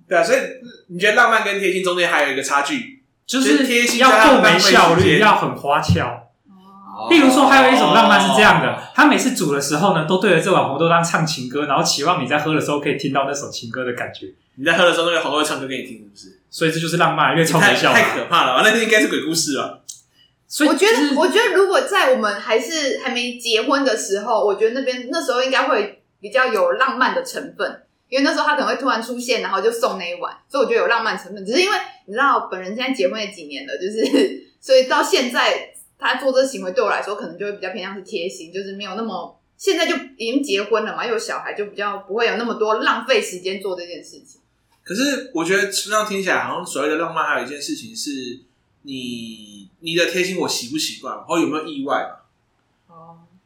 对啊，所以你觉得浪漫跟贴心中间还有一个差距，就是要够没效率，要很花俏。例如说，还有一种浪漫是这样的：他每次煮的时候呢，都对着这碗红豆汤唱情歌，然后期望你在喝的时候可以听到那首情歌的感觉。你在喝的时候，那个红豆会唱歌给你听，是不是？所以这就是浪漫，因为超没效，太可怕了！那应该是鬼故事了。所以我觉得，我觉得如果在我们还是还没结婚的时候，我觉得那边那时候应该会比较有浪漫的成分，因为那时候他可能会突然出现，然后就送那一碗，所以我觉得有浪漫成分。只是因为你知道，本人现在结婚也几年了，就是 所以到现在。他做这个行为对我来说，可能就会比较偏向是贴心，就是没有那么现在就已经结婚了嘛，有小孩，就比较不会有那么多浪费时间做这件事情。可是我觉得这样听起来，好像所谓的浪漫，还有一件事情是你你的贴心，我习不习惯，或有没有意外？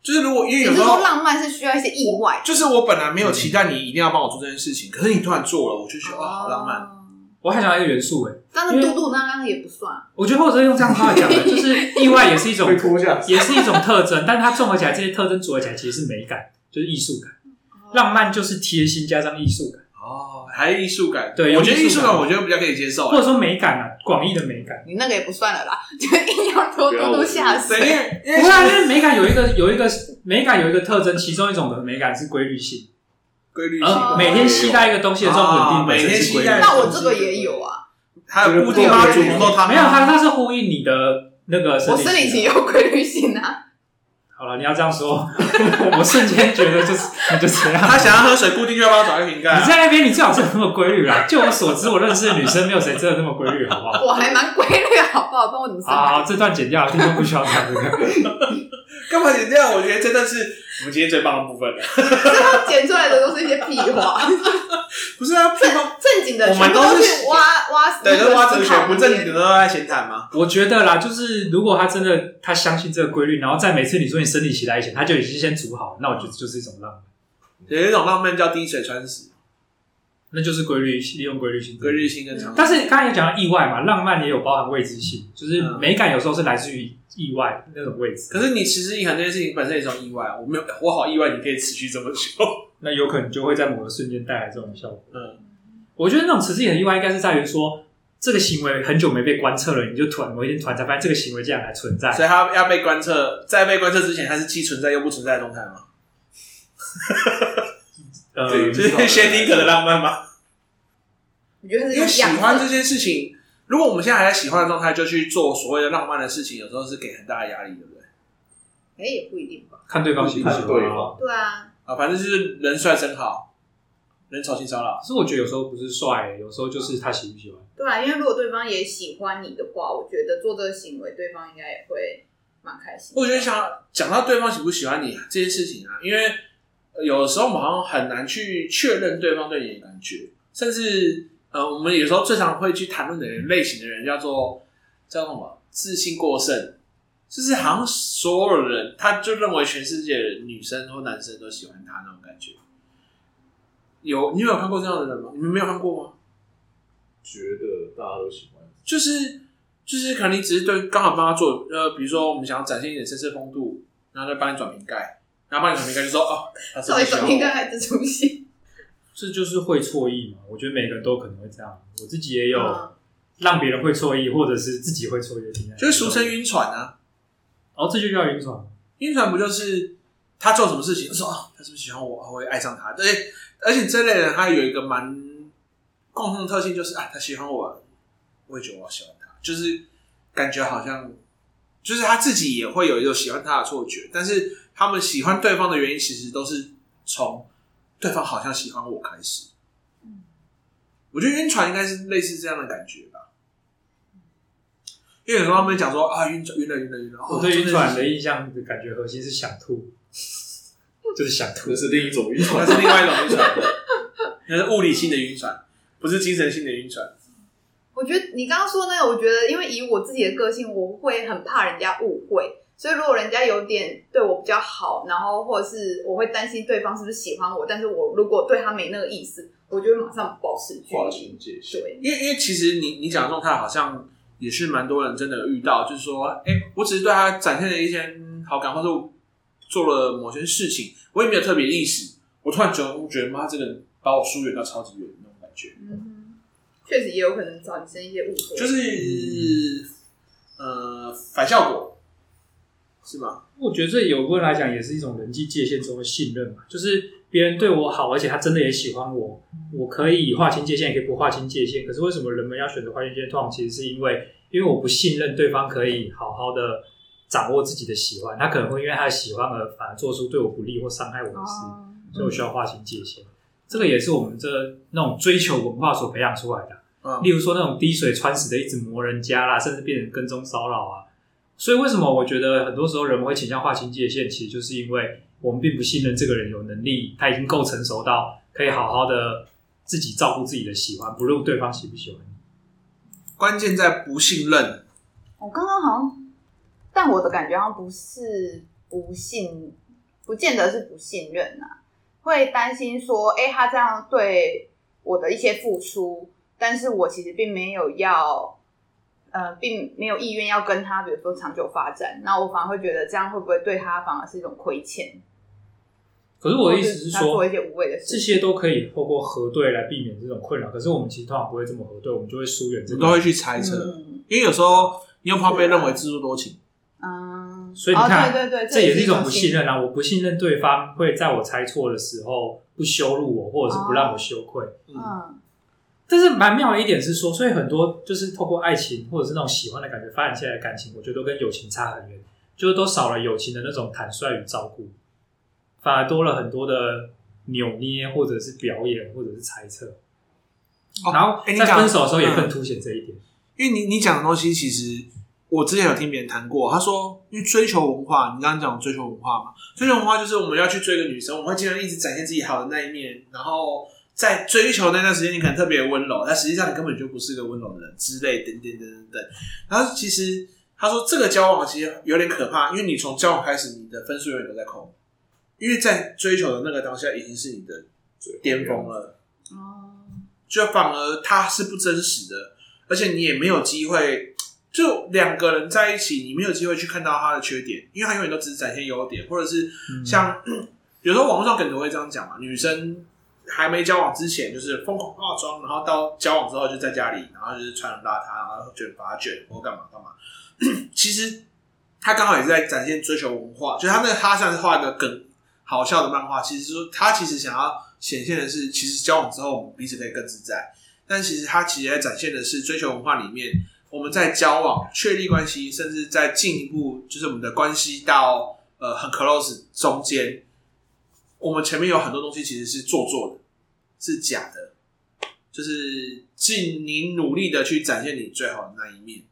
哦，就是如果因为有时候浪漫是需要一些意外，就是我本来没有期待你一定要帮我做这件事情，可是你突然做了，我就觉得哇，好浪漫。我还想要一个元素哎，但是嘟嘟那刚刚也不算。我觉得或者用这样的话讲的，就是意外也是一种，也是一种特征，但是它综合起来，这些特征组合起来其实是美感，就是艺术感。浪漫就是贴心加上艺术感。哦，还是艺术感？对，我觉得艺术感，我觉得比较可以接受，或者说美感啊，广义的美感。你那个也不算了啦，就硬要拖嘟嘟下水。不是，因为美感有一个有一个美感有一个特征，其中一种的美感是规律性。规律性，每天期待一个东西的这种稳定，每天期待。那我这个也有啊，还有固定吗？煮红豆汤没有，它它是呼应你的那个。我生理期有规律性啊。好了，你要这样说，我瞬间觉得就是你就这样。他想要喝水，固定就要帮我找一瓶盖。你在那边，你最好是那么规律啦。就我所知，我认识的女生没有谁真的那么规律，好不好？我还蛮规律，好不好？帮我怎么？好，这段剪掉，听众不需要看这个。干嘛剪掉？我觉得真的是我们今天最棒的部分了。最 后剪出来的都是一些屁话。不是啊，屁话正经的，我们都是挖挖，对，都挖哲学；不正经的都在闲谈吗？我觉得啦，就是如果他真的他相信这个规律，然后在每次你说你生理期来以前，他就已经先煮好，那我觉得就是一种浪漫。有一种浪漫叫滴水穿石，那就是规律，利用规律性，规律性跟常。但是刚才也讲到意外嘛，浪漫也有包含未知性，就是美感有时候是来自于意外那种位置。可是你持之以恒这件事情本身也是种意外，我没有，我好意外，你可以持续这么久，那有可能就会在某个瞬间带来这种效果。嗯，我觉得那种持之以恒意外，应该是在于说这个行为很久没被观测了，你就突然某一天突然才发现这个行为竟然还存在，所以它要被观测，在被观测之前，它是既存在又不存在的状态吗？呃，就是薛定谔的浪漫吗？我觉得是因为喜欢这件事情，如果我们现在还在喜欢的状态，就去做所谓的浪漫的事情，有时候是给很大的压力，对不对？哎，也不一定吧，看对方喜不喜欢。对啊，啊，反正就是人帅真好，人丑性骚扰。可是我觉得有时候不是帅，有时候就是他喜不喜欢。对啊，因为如果对方也喜欢你的话，我觉得做这个行为，对方应该也会蛮开心。我觉得想讲到对方喜不喜欢你这件事情啊，因为有的时候我们好像很难去确认对方对你的感觉，甚至呃，我们有时候最常会去谈论的人类型的人叫做叫什么自信过剩，就是好像所有人他就认为全世界的女生或男生都喜欢他那种感觉。有你有有看过这样的人吗？你们没有看过吗？觉得大家都喜欢，就是就是，可能你只是对刚好帮他做，呃，比如说我们想要展现一点绅士风度，然后再帮你转瓶盖，然后帮你转瓶盖就说哦，他是会转瓶盖还是出戏，这就是会错意嘛？我觉得每个人都可能会这样，我自己也有让别人会错意，或者是自己会错意的经验，就是俗称晕船啊。哦，这就叫晕船。晕船不就是他做什么事情，说哦，他是不是喜欢我，我会爱上他？对，而且这类人他有一个蛮。共同的特性就是啊，他喜欢我，我也觉得我喜欢他，就是感觉好像，就是他自己也会有一种喜欢他的错觉。但是他们喜欢对方的原因，其实都是从对方好像喜欢我开始。我觉得晕船应该是类似这样的感觉吧。因为有时候他们讲说啊，晕船晕了晕了晕了。我对晕船的印象的感觉核心是想吐，就是想吐，这是另一种晕船，那是另外一种晕船，那是物理性的晕船。不是精神性的晕船。我觉得你刚刚说那个，我觉得因为以我自己的个性，我会很怕人家误会，所以如果人家有点对我比较好，然后或者是我会担心对方是不是喜欢我，但是我如果对他没那个意思，我就会马上保持距离。对，因为因为其实你你讲的状态好像也是蛮多人真的有遇到，就是说，哎、欸，我只是对他展现了一些好感，或者做了某些事情，我也没有特别意思，我突然觉得，我觉得妈，这个人把我疏远到超级远那种感觉。嗯，确实也有可能产生一些误会，就是呃反效果，是吧？我觉得这有部分来讲也是一种人际界限中的信任嘛，就是别人对我好，而且他真的也喜欢我，我可以划清界限，也可以不划清界限。可是为什么人们要选择划清界限？通常其实是因为，因为我不信任对方可以好好的掌握自己的喜欢，他可能会因为他的喜欢而反而做出对我不利或伤害我的事，哦、所以我需要划清界限。这个也是我们这那种追求文化所培养出来的，嗯，例如说那种滴水穿石的一直磨人家啦，甚至变成跟踪骚扰啊。所以为什么我觉得很多时候人们会倾向划清界限，其实就是因为我们并不信任这个人有能力，他已经够成熟到可以好好的自己照顾自己的喜欢，不论对方喜不喜欢你。关键在不信任。我刚刚好像，但我的感觉好像不是不信，不见得是不信任啊。会担心说，哎，他这样对我的一些付出，但是我其实并没有要，呃，并没有意愿要跟他，比如说长久发展。那我反而会觉得，这样会不会对他反而是一种亏欠？可是我的意思是说，做一些无谓的事，这些都可以透过核对来避免这种困扰。可是我们其实通常不会这么核对，我们就会疏远，这个，都会去猜测，嗯，因为有时候你又怕被认为自作多情。嗯，所以你看，哦、对对对，这也是一种不信任啊！我不信任对方会在我猜错的时候不羞辱我，或者是不让我羞愧。哦、嗯，但是蛮妙的一点是说，所以很多就是透过爱情或者是那种喜欢的感觉发展起来的感情，我觉得都跟友情差很远，就是都少了友情的那种坦率与照顾，反而多了很多的扭捏，或者是表演，或者是猜测。哦、然后在分手的时候也更凸显这一点，嗯、因为你你讲的东西其实。我之前有听别人谈过，他说，因为追求文化，你刚刚讲追求文化嘛，追求文化就是我们要去追个女生，我们会经常一直展现自己好的那一面，然后在追求那段时间，你可能特别温柔，但实际上你根本就不是一个温柔的人之类，等等等等等。然后其实他说这个交往其实有点可怕，因为你从交往开始，你的分数永远都在扣，因为在追求的那个当下已经是你的巅峰了，哦，就反而他是不真实的，而且你也没有机会。就两个人在一起，你没有机会去看到他的缺点，因为他永远都只是展现优点，或者是像、有时候网络上可能会这样讲嘛，女生还没交往之前就是疯狂化妆，然后到交往之后就在家里，然后就是穿很邋遢，然后卷发卷或干嘛干嘛。其实他刚好也是在展现追求文化，就他那个他算是画一个梗好笑的漫画，其实说他其实想要显现的是，其实交往之后我们彼此可以更自在，但其实他其实在展现的是追求文化里面。我们在交往、确立关系，甚至在进一步，就是我们的关系到呃很 close 中间，我们前面有很多东西其实是做作的，是假的，就是尽你努力的去展现你最好的那一面。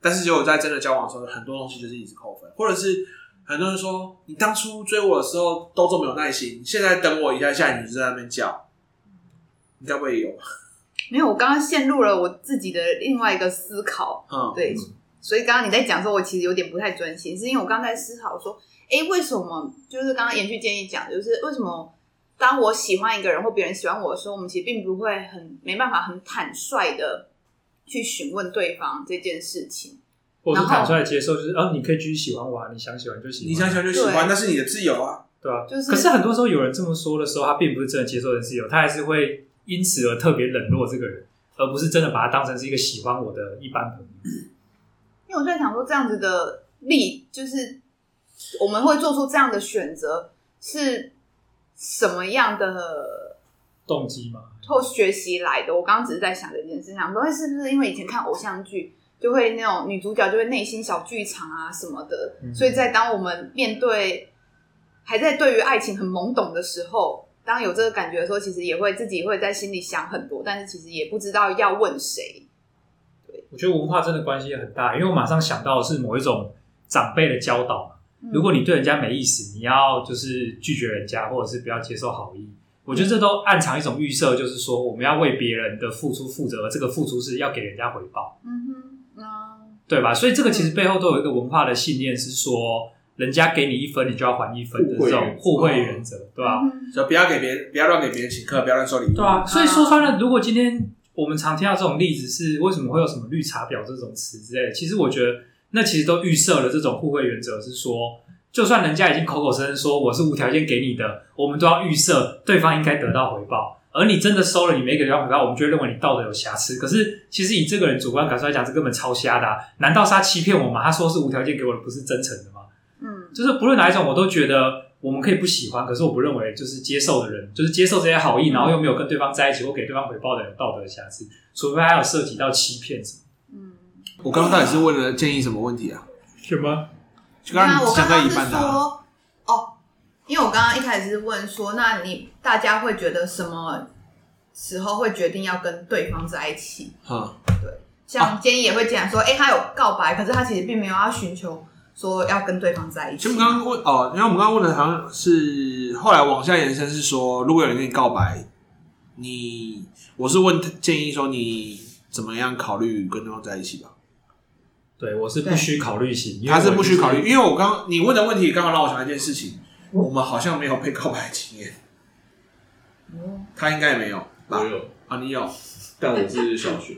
但是，结果在真的交往的时候，很多东西就是一直扣分，或者是很多人说，你当初追我的时候都这么有耐心，现在等我一下下，你就在那边叫，你该不会也有？没有，我刚刚陷入了我自己的另外一个思考。嗯，对，所以刚刚你在讲的时候，我其实有点不太专心，是因为我刚才思考说，哎，为什么？就是刚刚延续建议讲，就是为什么当我喜欢一个人或别人喜欢我的时候，我们其实并不会很没办法很坦率的。去询问对方这件事情，或者坦率接受，就是哦，你可以继续喜欢我，啊，你想喜欢就喜欢，你想喜欢就喜欢，那是你的自由啊，对吧？就是，可是很多时候有人这么说的时候，他并不是真的接受的自由，他还是会因此而特别冷落这个人，而不是真的把他当成是一个喜欢我的一般朋友。我在想说，这样子的力，就是我们会做出这样的选择，是什么样的动机吗？或学习来的，我刚刚只是在想这件事，想说是不是因为以前看偶像剧，就会那种女主角就会内心小剧场啊什么的，嗯、所以在当我们面对还在对于爱情很懵懂的时候，当有这个感觉的时候，其实也会自己会在心里想很多，但是其实也不知道要问谁。对，我觉得文化真的关系很大，因为我马上想到的是某一种长辈的教导嘛，如果你对人家没意思，你要就是拒绝人家，或者是不要接受好意。我觉得这都暗藏一种预设，就是说我们要为别人的付出负责，而这个付出是要给人家回报。嗯哼，啊，对吧？所以这个其实背后都有一个文化的信念，是说人家给你一分，你就要还一分的这种互惠原则，对吧？就不要给别人，不要乱给别人请客，不要乱收礼物。对啊，所以说穿了，如果今天我们常听到这种例子，是为什么会有什么绿茶婊这种词之类的？其实我觉得那其实都预设了这种互惠原则，是说。就算人家已经口口声声说我是无条件给你的，我们都要预设对方应该得到回报。而你真的收了，你没给对方回报，我们就会认为你道德有瑕疵。可是其实以这个人主观感受来讲，这根本超瞎的啊。难道是他欺骗我吗？他说是无条件给我的，不是真诚的吗？嗯，就是不论哪一种，我都觉得我们可以不喜欢，可是我不认为就是接受的人，就是接受这些好意，然后又没有跟对方在一起或给对方回报的人道德瑕疵，除非还有涉及到欺骗什么。嗯，我刚刚到底是问了建议什么问题啊？什么？那我刚刚是说哦，因为我刚刚一开始是问说，那你大家会觉得什么时候会决定要跟对方在一起？哈，对，像建议也会讲说，哎、欸，他有告白，可是他其实并没有要寻求说要跟对方在一起。其实我们刚刚问哦，因为我们刚刚问的好像是后来往下延伸是说，如果有人跟你告白，你我是问建议说你怎么样考虑跟对方在一起吧？对，我是不需考虑型，他是不需考虑，因为我刚你问的问题刚好让我想到一件事情，我们好像没有被告白经验，他应该也没有，我有啊，你有，但我是小学，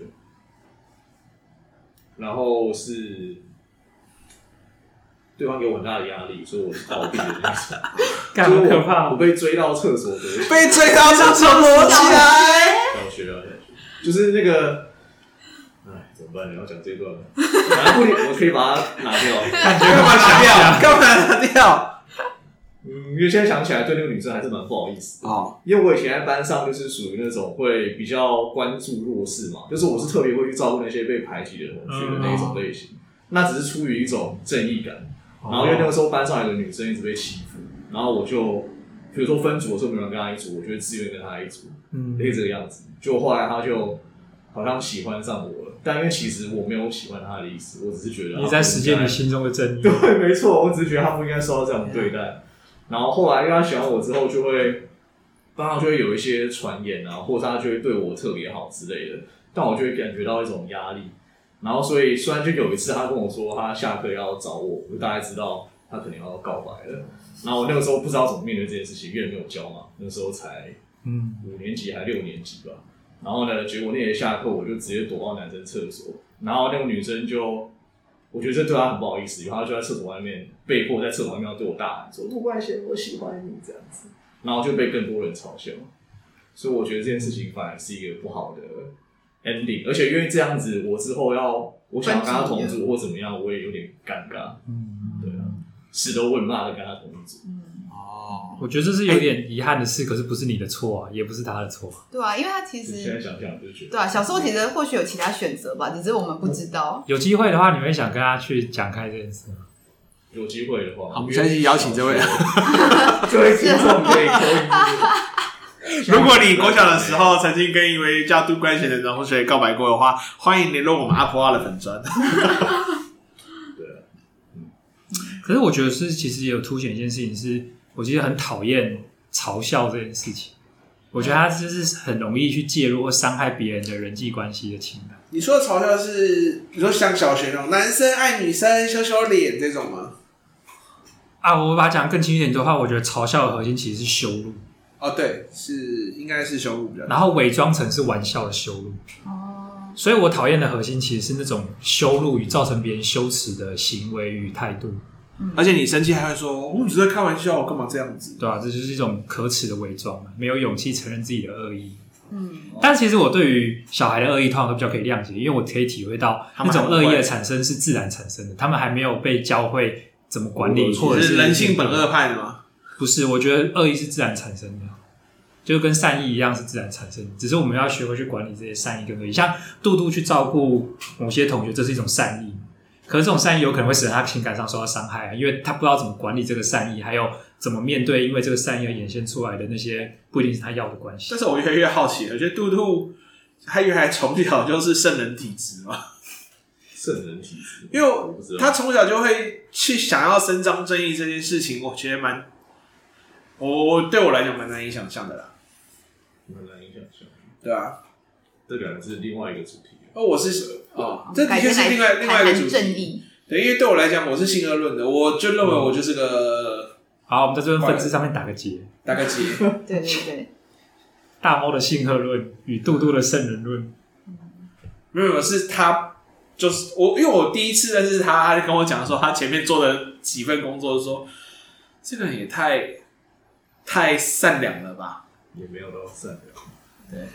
然后是对方给我很大的压力，所以我是逃避的那种，干可怕，我被追到厕所的，被追到厕所躲起来，小学啊，小学，就是那个。哎怎么办？你要讲这段吗？反正不行，我可以把它拿掉。感 觉干嘛拿掉？干嘛拿掉？嗯，因为现在想起来，对那个女生还是蛮不好意思的。哦，因为我以前在班上就是属于那种会比较关注弱势嘛，就是我是特别会去照顾那些被排挤的同学的那一种类型。嗯、那只是出于一种正义感。然后因为那个时候班上有个女生一直被欺负，然后我就比如说分组的时候没有人跟她一组，我就会自愿跟她一组。嗯，是这个样子。就后来她就。好像喜欢上我了，但因为其实我没有喜欢她的意思，我只是觉得你在实践你心中的正义。对，没错，我只是觉得她不应该受到这样对待。然后后来因为她喜欢我之后，就会当然就会有一些传言啊，或者她就会对我特别好之类的，但我就会感觉到一种压力。然后所以虽然就有一次他跟我说他下课要找我，我就大概知道他可能要告白了。然后我那个时候不知道怎么面对这件事情，因为没有教嘛，那时候才嗯五年级还六年级吧。然后呢，结果那天下课，我就直接躲到男生厕所。然后那个女生就，我觉得这对他很不好意思，因为他就在厕所外面，被迫在厕所外面要对我大喊说“陆冠贤，我喜欢你”这样子。然后就被更多人嘲笑。所以我觉得这件事情反而是一个不好的 ending。而且因为这样子，我之后要我想要跟他同组或怎么样，我也有点尴尬。嗯，对啊，使得我很骂的跟他同组。嗯。哦我觉得这是有点遗憾的事，可是不是你的错啊，也不是他的错。对啊，因为他其实现在想想就觉得，对啊，小时候其实或许有其他选择吧，只是我们不知道。有机会的话，你会想跟他去讲开这件事吗？有机会的话，好，我们下期邀请这位。这位听众可以扣一 如果你国小的时候曾经跟一位叫杜冠贤的同学告白过的话，欢迎联络我们阿婆阿的粉砖。对，可是我觉得是其实也有凸显一件事情，是我其实很讨厌嘲笑这件事情。我觉得他就是很容易去介入或伤害别人的人际关系的情感。你说的嘲笑是，你说像小学那种男生爱女生羞羞脸这种吗？啊，我把它讲更清楚一点的话，我觉得嘲笑的核心其实是羞辱。哦，对，是应该是羞辱比较。然后伪装成是玩笑的羞辱。哦。所以我讨厌的核心其实是那种羞辱与造成别人羞耻的行为与态度。嗯。而且你生气还会说：“我只是在开玩笑，我干嘛这样子？”对啊，这就是一种可耻的伪装，没有勇气承认自己的恶意。嗯。但其实我对于小孩的恶意通常都比较可以谅解，因为我可以体会到那种恶意的产生是自然产生的，他们还没有被教会。怎么管理，或者是人性本恶派的吗？不是，我觉得恶意是自然产生的，就跟善意一样是自然产生的。只是我们要学会去管理这些善意跟恶意。像杜杜去照顾某些同学，这是一种善意，可是这种善意有可能会使得他情感上受到伤害啊，因为他不知道怎么管理这个善意，还有怎么面对因为这个善意而衍生出来的那些不一定是他要的关系。但是我越来越好奇了，我觉得杜杜他原来从小就是圣人体质嘛。圣人体质，因为他从小就会去想要伸张正义这件事情，我觉得蛮，我对我来讲蛮难以想象的啦，蛮难以想象。对啊，这两个是另外一个主题。哦，我是哦，这的确是另外另外一个主题。对，因为对我来讲，我是性恶论的，我就认为我就是个。好，我们在这份分支上面打个结，打个结。对对对，大猫的性恶论与杜杜的圣人论，没有，是他。就是我，因为我第一次认识他，他就跟我讲说，他前面做的几份工作，说这个人也太太善良了吧？也没有那么善良。对。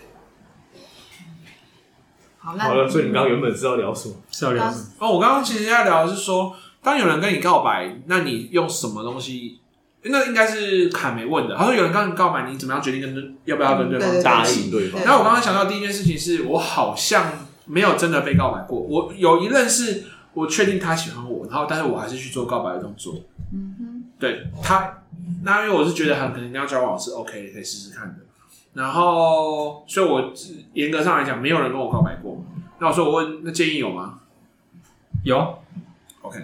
好，好了，所以你刚刚原本是要聊什么？是要聊什么？哦，我刚刚其实要聊的是说，当有人跟你告白，那你用什么东西？那应该是凯梅问的。他说有人跟你告白，你怎么样决定跟要不要跟对方答应对方？然后我刚刚想到第一件事情是我好像。没有真的被告白过，我有一任是我确定他喜欢我，然后但是我还是去做告白的动作。嗯哼，对他，那因为我是觉得很可能要交往是 OK，可以试试看的。然后，所以我严格上来讲，没有人跟我告白过。那我说我问，那建议有吗？有，OK。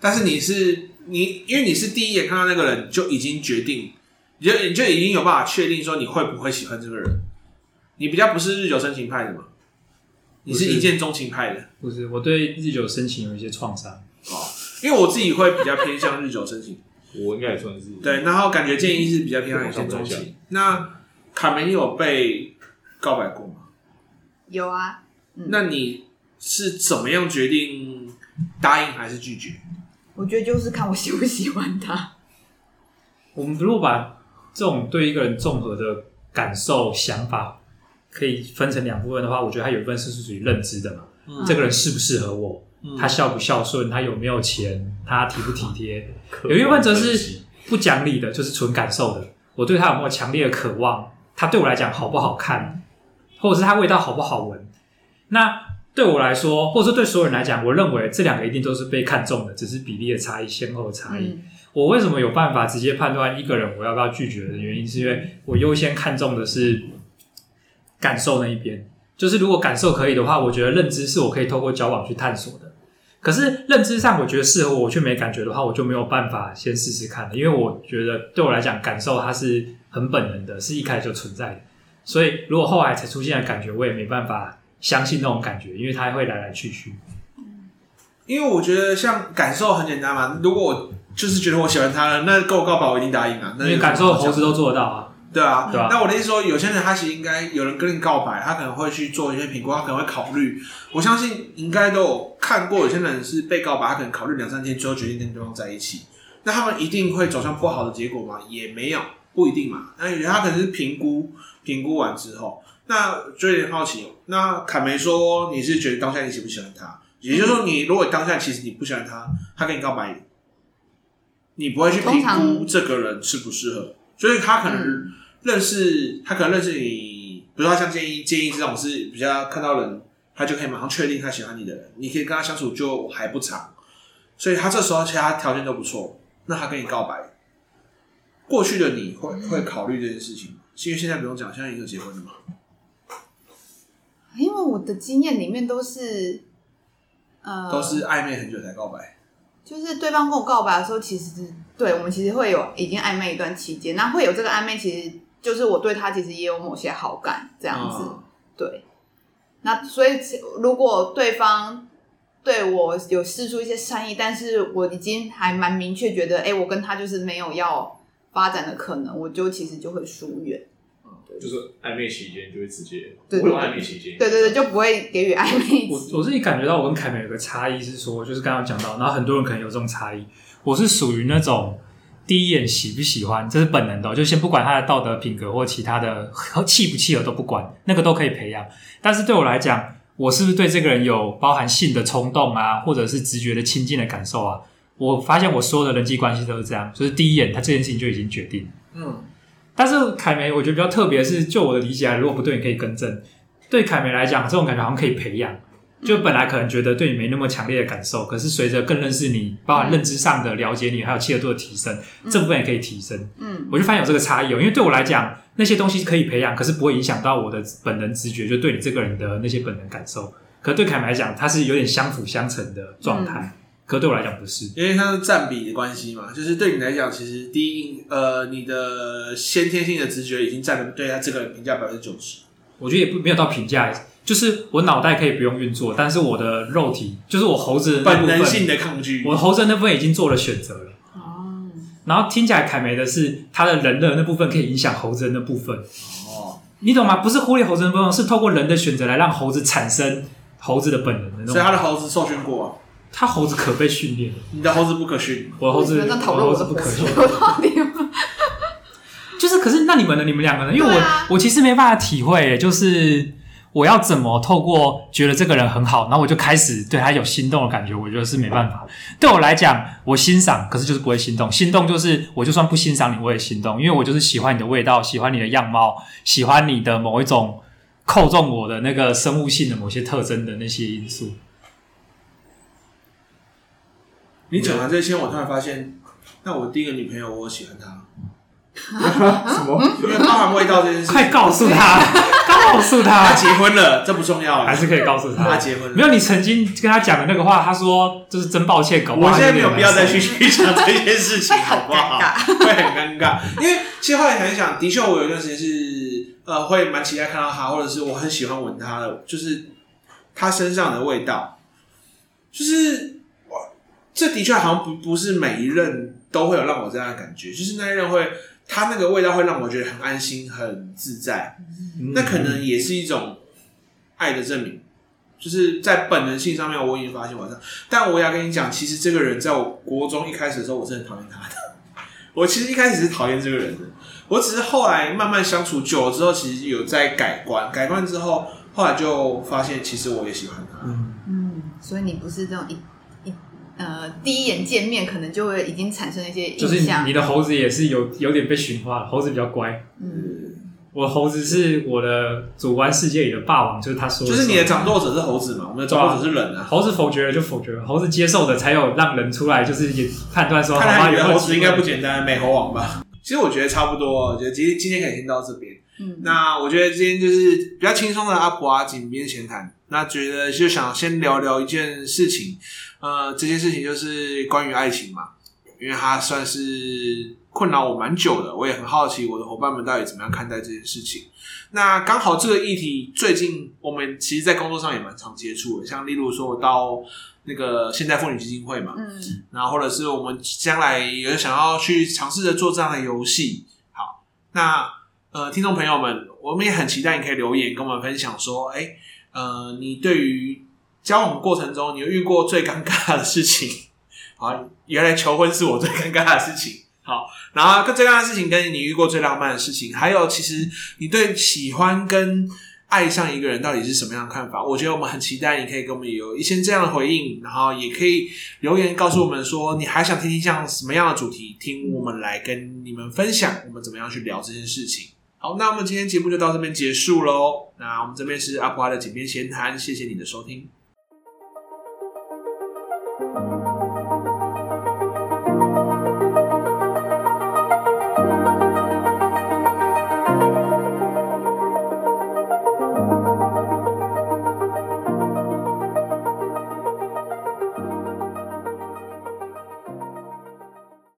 但是你是你，因为你是第一眼看到那个人就已经决定，你就你就已经有办法确定说你会不会喜欢这个人。你比较不是日久生情派的嘛？你是一见钟情派的？不是，我对日久生情有一些创伤。哦，因为我自己会比较偏向日久生情。我应该也算是。对，然后感觉建议是比较偏向一见钟情。那卡梅，你有被告白过吗？有啊。嗯。那你是怎么样决定答应还是拒绝？我觉得就是看我喜不喜欢他。我们如果把这种对一个人综合的感受、想法。可以分成两部分的话，我觉得他有一部分是属于认知的嘛，嗯、这个人适不适合我，嗯、他孝不孝顺，他有没有钱，他体不体贴。有一部分则是不讲理的，就是纯感受的。我对他有没有强烈的渴望？他对我来讲好不好看，或者是他味道好不好闻？那对我来说，或者是对所有人来讲，我认为这两个一定都是被看中的，只是比例的差异、先后的差异。嗯、我为什么有办法直接判断一个人我要不要拒绝的原因，是因为我优先看重的是。感受那一边，就是如果感受可以的话，我觉得认知是我可以透过交往去探索的。可是认知上我觉得适合我，我却没感觉的话，我就没有办法先试试看了。因为我觉得对我来讲，感受它是很本能的，是一开始就存在的。所以如果后来才出现的感觉，我也没办法相信那种感觉，因为它会来来去去。因为我觉得像感受很简单嘛，如果我就是觉得我喜欢他了，那跟我告白我一定答应啊。那因为感受猴子都做得到啊。对啊，对啊，那我的意思说，有些人他其实应该有人跟你告白，他可能会去做一些评估，他可能会考虑。我相信应该都有看过，有些人是被告白，他可能考虑两三天，之后决定跟对方在一起。那他们一定会走向不好的结果吗？也没有，不一定嘛。那有些他可能是评估，评估完之后，那就有点好奇。那凯梅说，你是觉得当下你喜不喜欢他？也就是说，你如果当下其实你不喜欢他，他跟你告白，你不会去评估这个人适不适合。所以他可能认识，他可能认识你，比如说他像建议建议这种是比较看到人，他就可以马上确定他喜欢你的人，你可以跟他相处就还不长。所以他这时候其他条件都不错，那他跟你告白，过去的你会会考虑这件事情吗？因为现在不用讲，现在已经结婚了嘛。因为我的经验里面都是，呃，都是暧昧很久才告白。就是对方跟我告白的时候，其实对我们其实会有已经暧昧一段期间，那会有这个暧昧，其实就是我对他其实也有某些好感这样子。嗯、对，那所以如果对方对我有释出一些善意，但是我已经还蛮明确觉得，哎，我跟他就是没有要发展的可能，我就其实就会疏远。就是暧昧期间就会直接，对会有暧昧期间，对对对，就不会给予暧昧。我我自己感觉到我跟凯美有个差异是说，就是刚刚讲到，然后很多人可能有这种差异。我是属于那种第一眼喜不喜欢，这是本能的，就先不管他的道德品格或其他的契不契合都不管，那个都可以培养。但是对我来讲，我是不是对这个人有包含性的冲动啊，或者是直觉的亲近的感受啊？我发现我所有的人际关系都是这样，就是第一眼他这件事情就已经决定。嗯。但是凯梅，我觉得比较特别的是，就我的理解，如果不对，你可以更正。对凯梅来讲，这种感觉好像可以培养。就本来可能觉得对你没那么强烈的感受，可是随着更认识你，包含认知上的了解你，还有契合度的提升，这部分也可以提升。嗯，我就发现有这个差异哦。因为对我来讲，那些东西可以培养，可是不会影响到我的本能直觉，就对你这个人的那些本能感受。可是对凯梅来讲，它是有点相辅相成的状态。嗯可对我来讲不是，因为它是占比的关系嘛，就是对你来讲，其实第一，呃，你的先天性的直觉已经占了对他这个人评价百分之九十。我觉得也不没有到评价，就是我脑袋可以不用运作，但是我的肉体，就是我猴子的那部分本能性的抗拒，我猴子的那部分已经做了选择了。哦。然后听起来凯梅的是他的人的那部分可以影响猴子的那部分。哦。你懂吗？不是忽略猴子的部分，是透过人的选择来让猴子产生猴子的本能的那种。所以他的猴子受训过啊。他猴子可被训练，你的猴子不可训。我的猴子，我的猴子不可训。就是，可是那你们呢？你们两个人，因为我、啊、我其实没办法体会，就是我要怎么透过觉得这个人很好，然后我就开始对他有心动的感觉。我觉得是没办法。对我来讲，我欣赏，可是就是不会心动。心动就是我就算不欣赏你，我也心动，因为我就是喜欢你的味道，喜欢你的样貌，喜欢你的某一种扣中我的那个生物性的某些特征的那些因素。你讲完这些，我突然发现，那我第一个女朋友，我喜欢她。什么？因为包含味道这件事，快告诉他，告诉他，他结婚了，这不重要，还是可以告诉他，他结婚了。没有，你曾经跟他讲的那个话，他说就是真抱歉，搞不好。我现在没有必要再去去讲这件事情，好不好？会很尴尬，因为其实后来想一想，的确，我有一段时间是呃，会蛮期待看到他，或者是我很喜欢闻他的，就是他身上的味道，就是。这的确好像不不是每一任都会有让我这样的感觉，就是那一任会，他那个味道会让我觉得很安心、很自在。嗯、那可能也是一种爱的证明，就是在本能性上面我已经发现我这，但我要跟你讲，其实这个人在我国中一开始的时候，我是很讨厌他的。我其实一开始是讨厌这个人的，我只是后来慢慢相处久了之后，其实有在改观。改观之后，后来就发现其实我也喜欢他。嗯，嗯，所以你不是这种一。呃，第一眼见面可能就会已经产生一些印象。就是你的猴子也是有有点被驯化了，猴子比较乖。嗯，我的猴子是我的主观世界里的霸王，就是他说的。就是你的掌舵者是猴子嘛？我们的掌舵者是人啊。猴子否决了就否决了，猴子接受的才有让人出来，就是也判断说。看来你的猴子应该不简单，美猴王吧？其实我觉得差不多，我觉得今天今天可以听到这边。嗯，那我觉得今天就是比较轻松的阿婆阿井边闲谈。那觉得就想先聊聊一件事情。呃，这件事情就是关于爱情嘛，因为它算是困扰我蛮久的，我也很好奇我的伙伴们到底怎么样看待这件事情。那刚好这个议题最近我们其实，在工作上也蛮常接触的，像例如说我到那个现代妇女基金会嘛，嗯，然后或者是我们将来有想要去尝试着做这样的游戏。好，那呃，听众朋友们，我们也很期待你可以留言跟我们分享说，哎，呃，你对于交往过程中，你遇过最尴尬的事情？好，原来求婚是我最尴尬的事情。好，然后最尴尬的事情跟你遇过最浪漫的事情，还有其实你对喜欢跟爱上一个人到底是什么样的看法？我觉得我们很期待你可以跟我们有一些这样的回应，然后也可以留言告诉我们说，你还想听听像什么样的主题，听我们来跟你们分享，我们怎么样去聊这件事情。好，那我们今天节目就到这边结束喽。那我们这边是阿普蛙的井边闲谈，谢谢你的收听。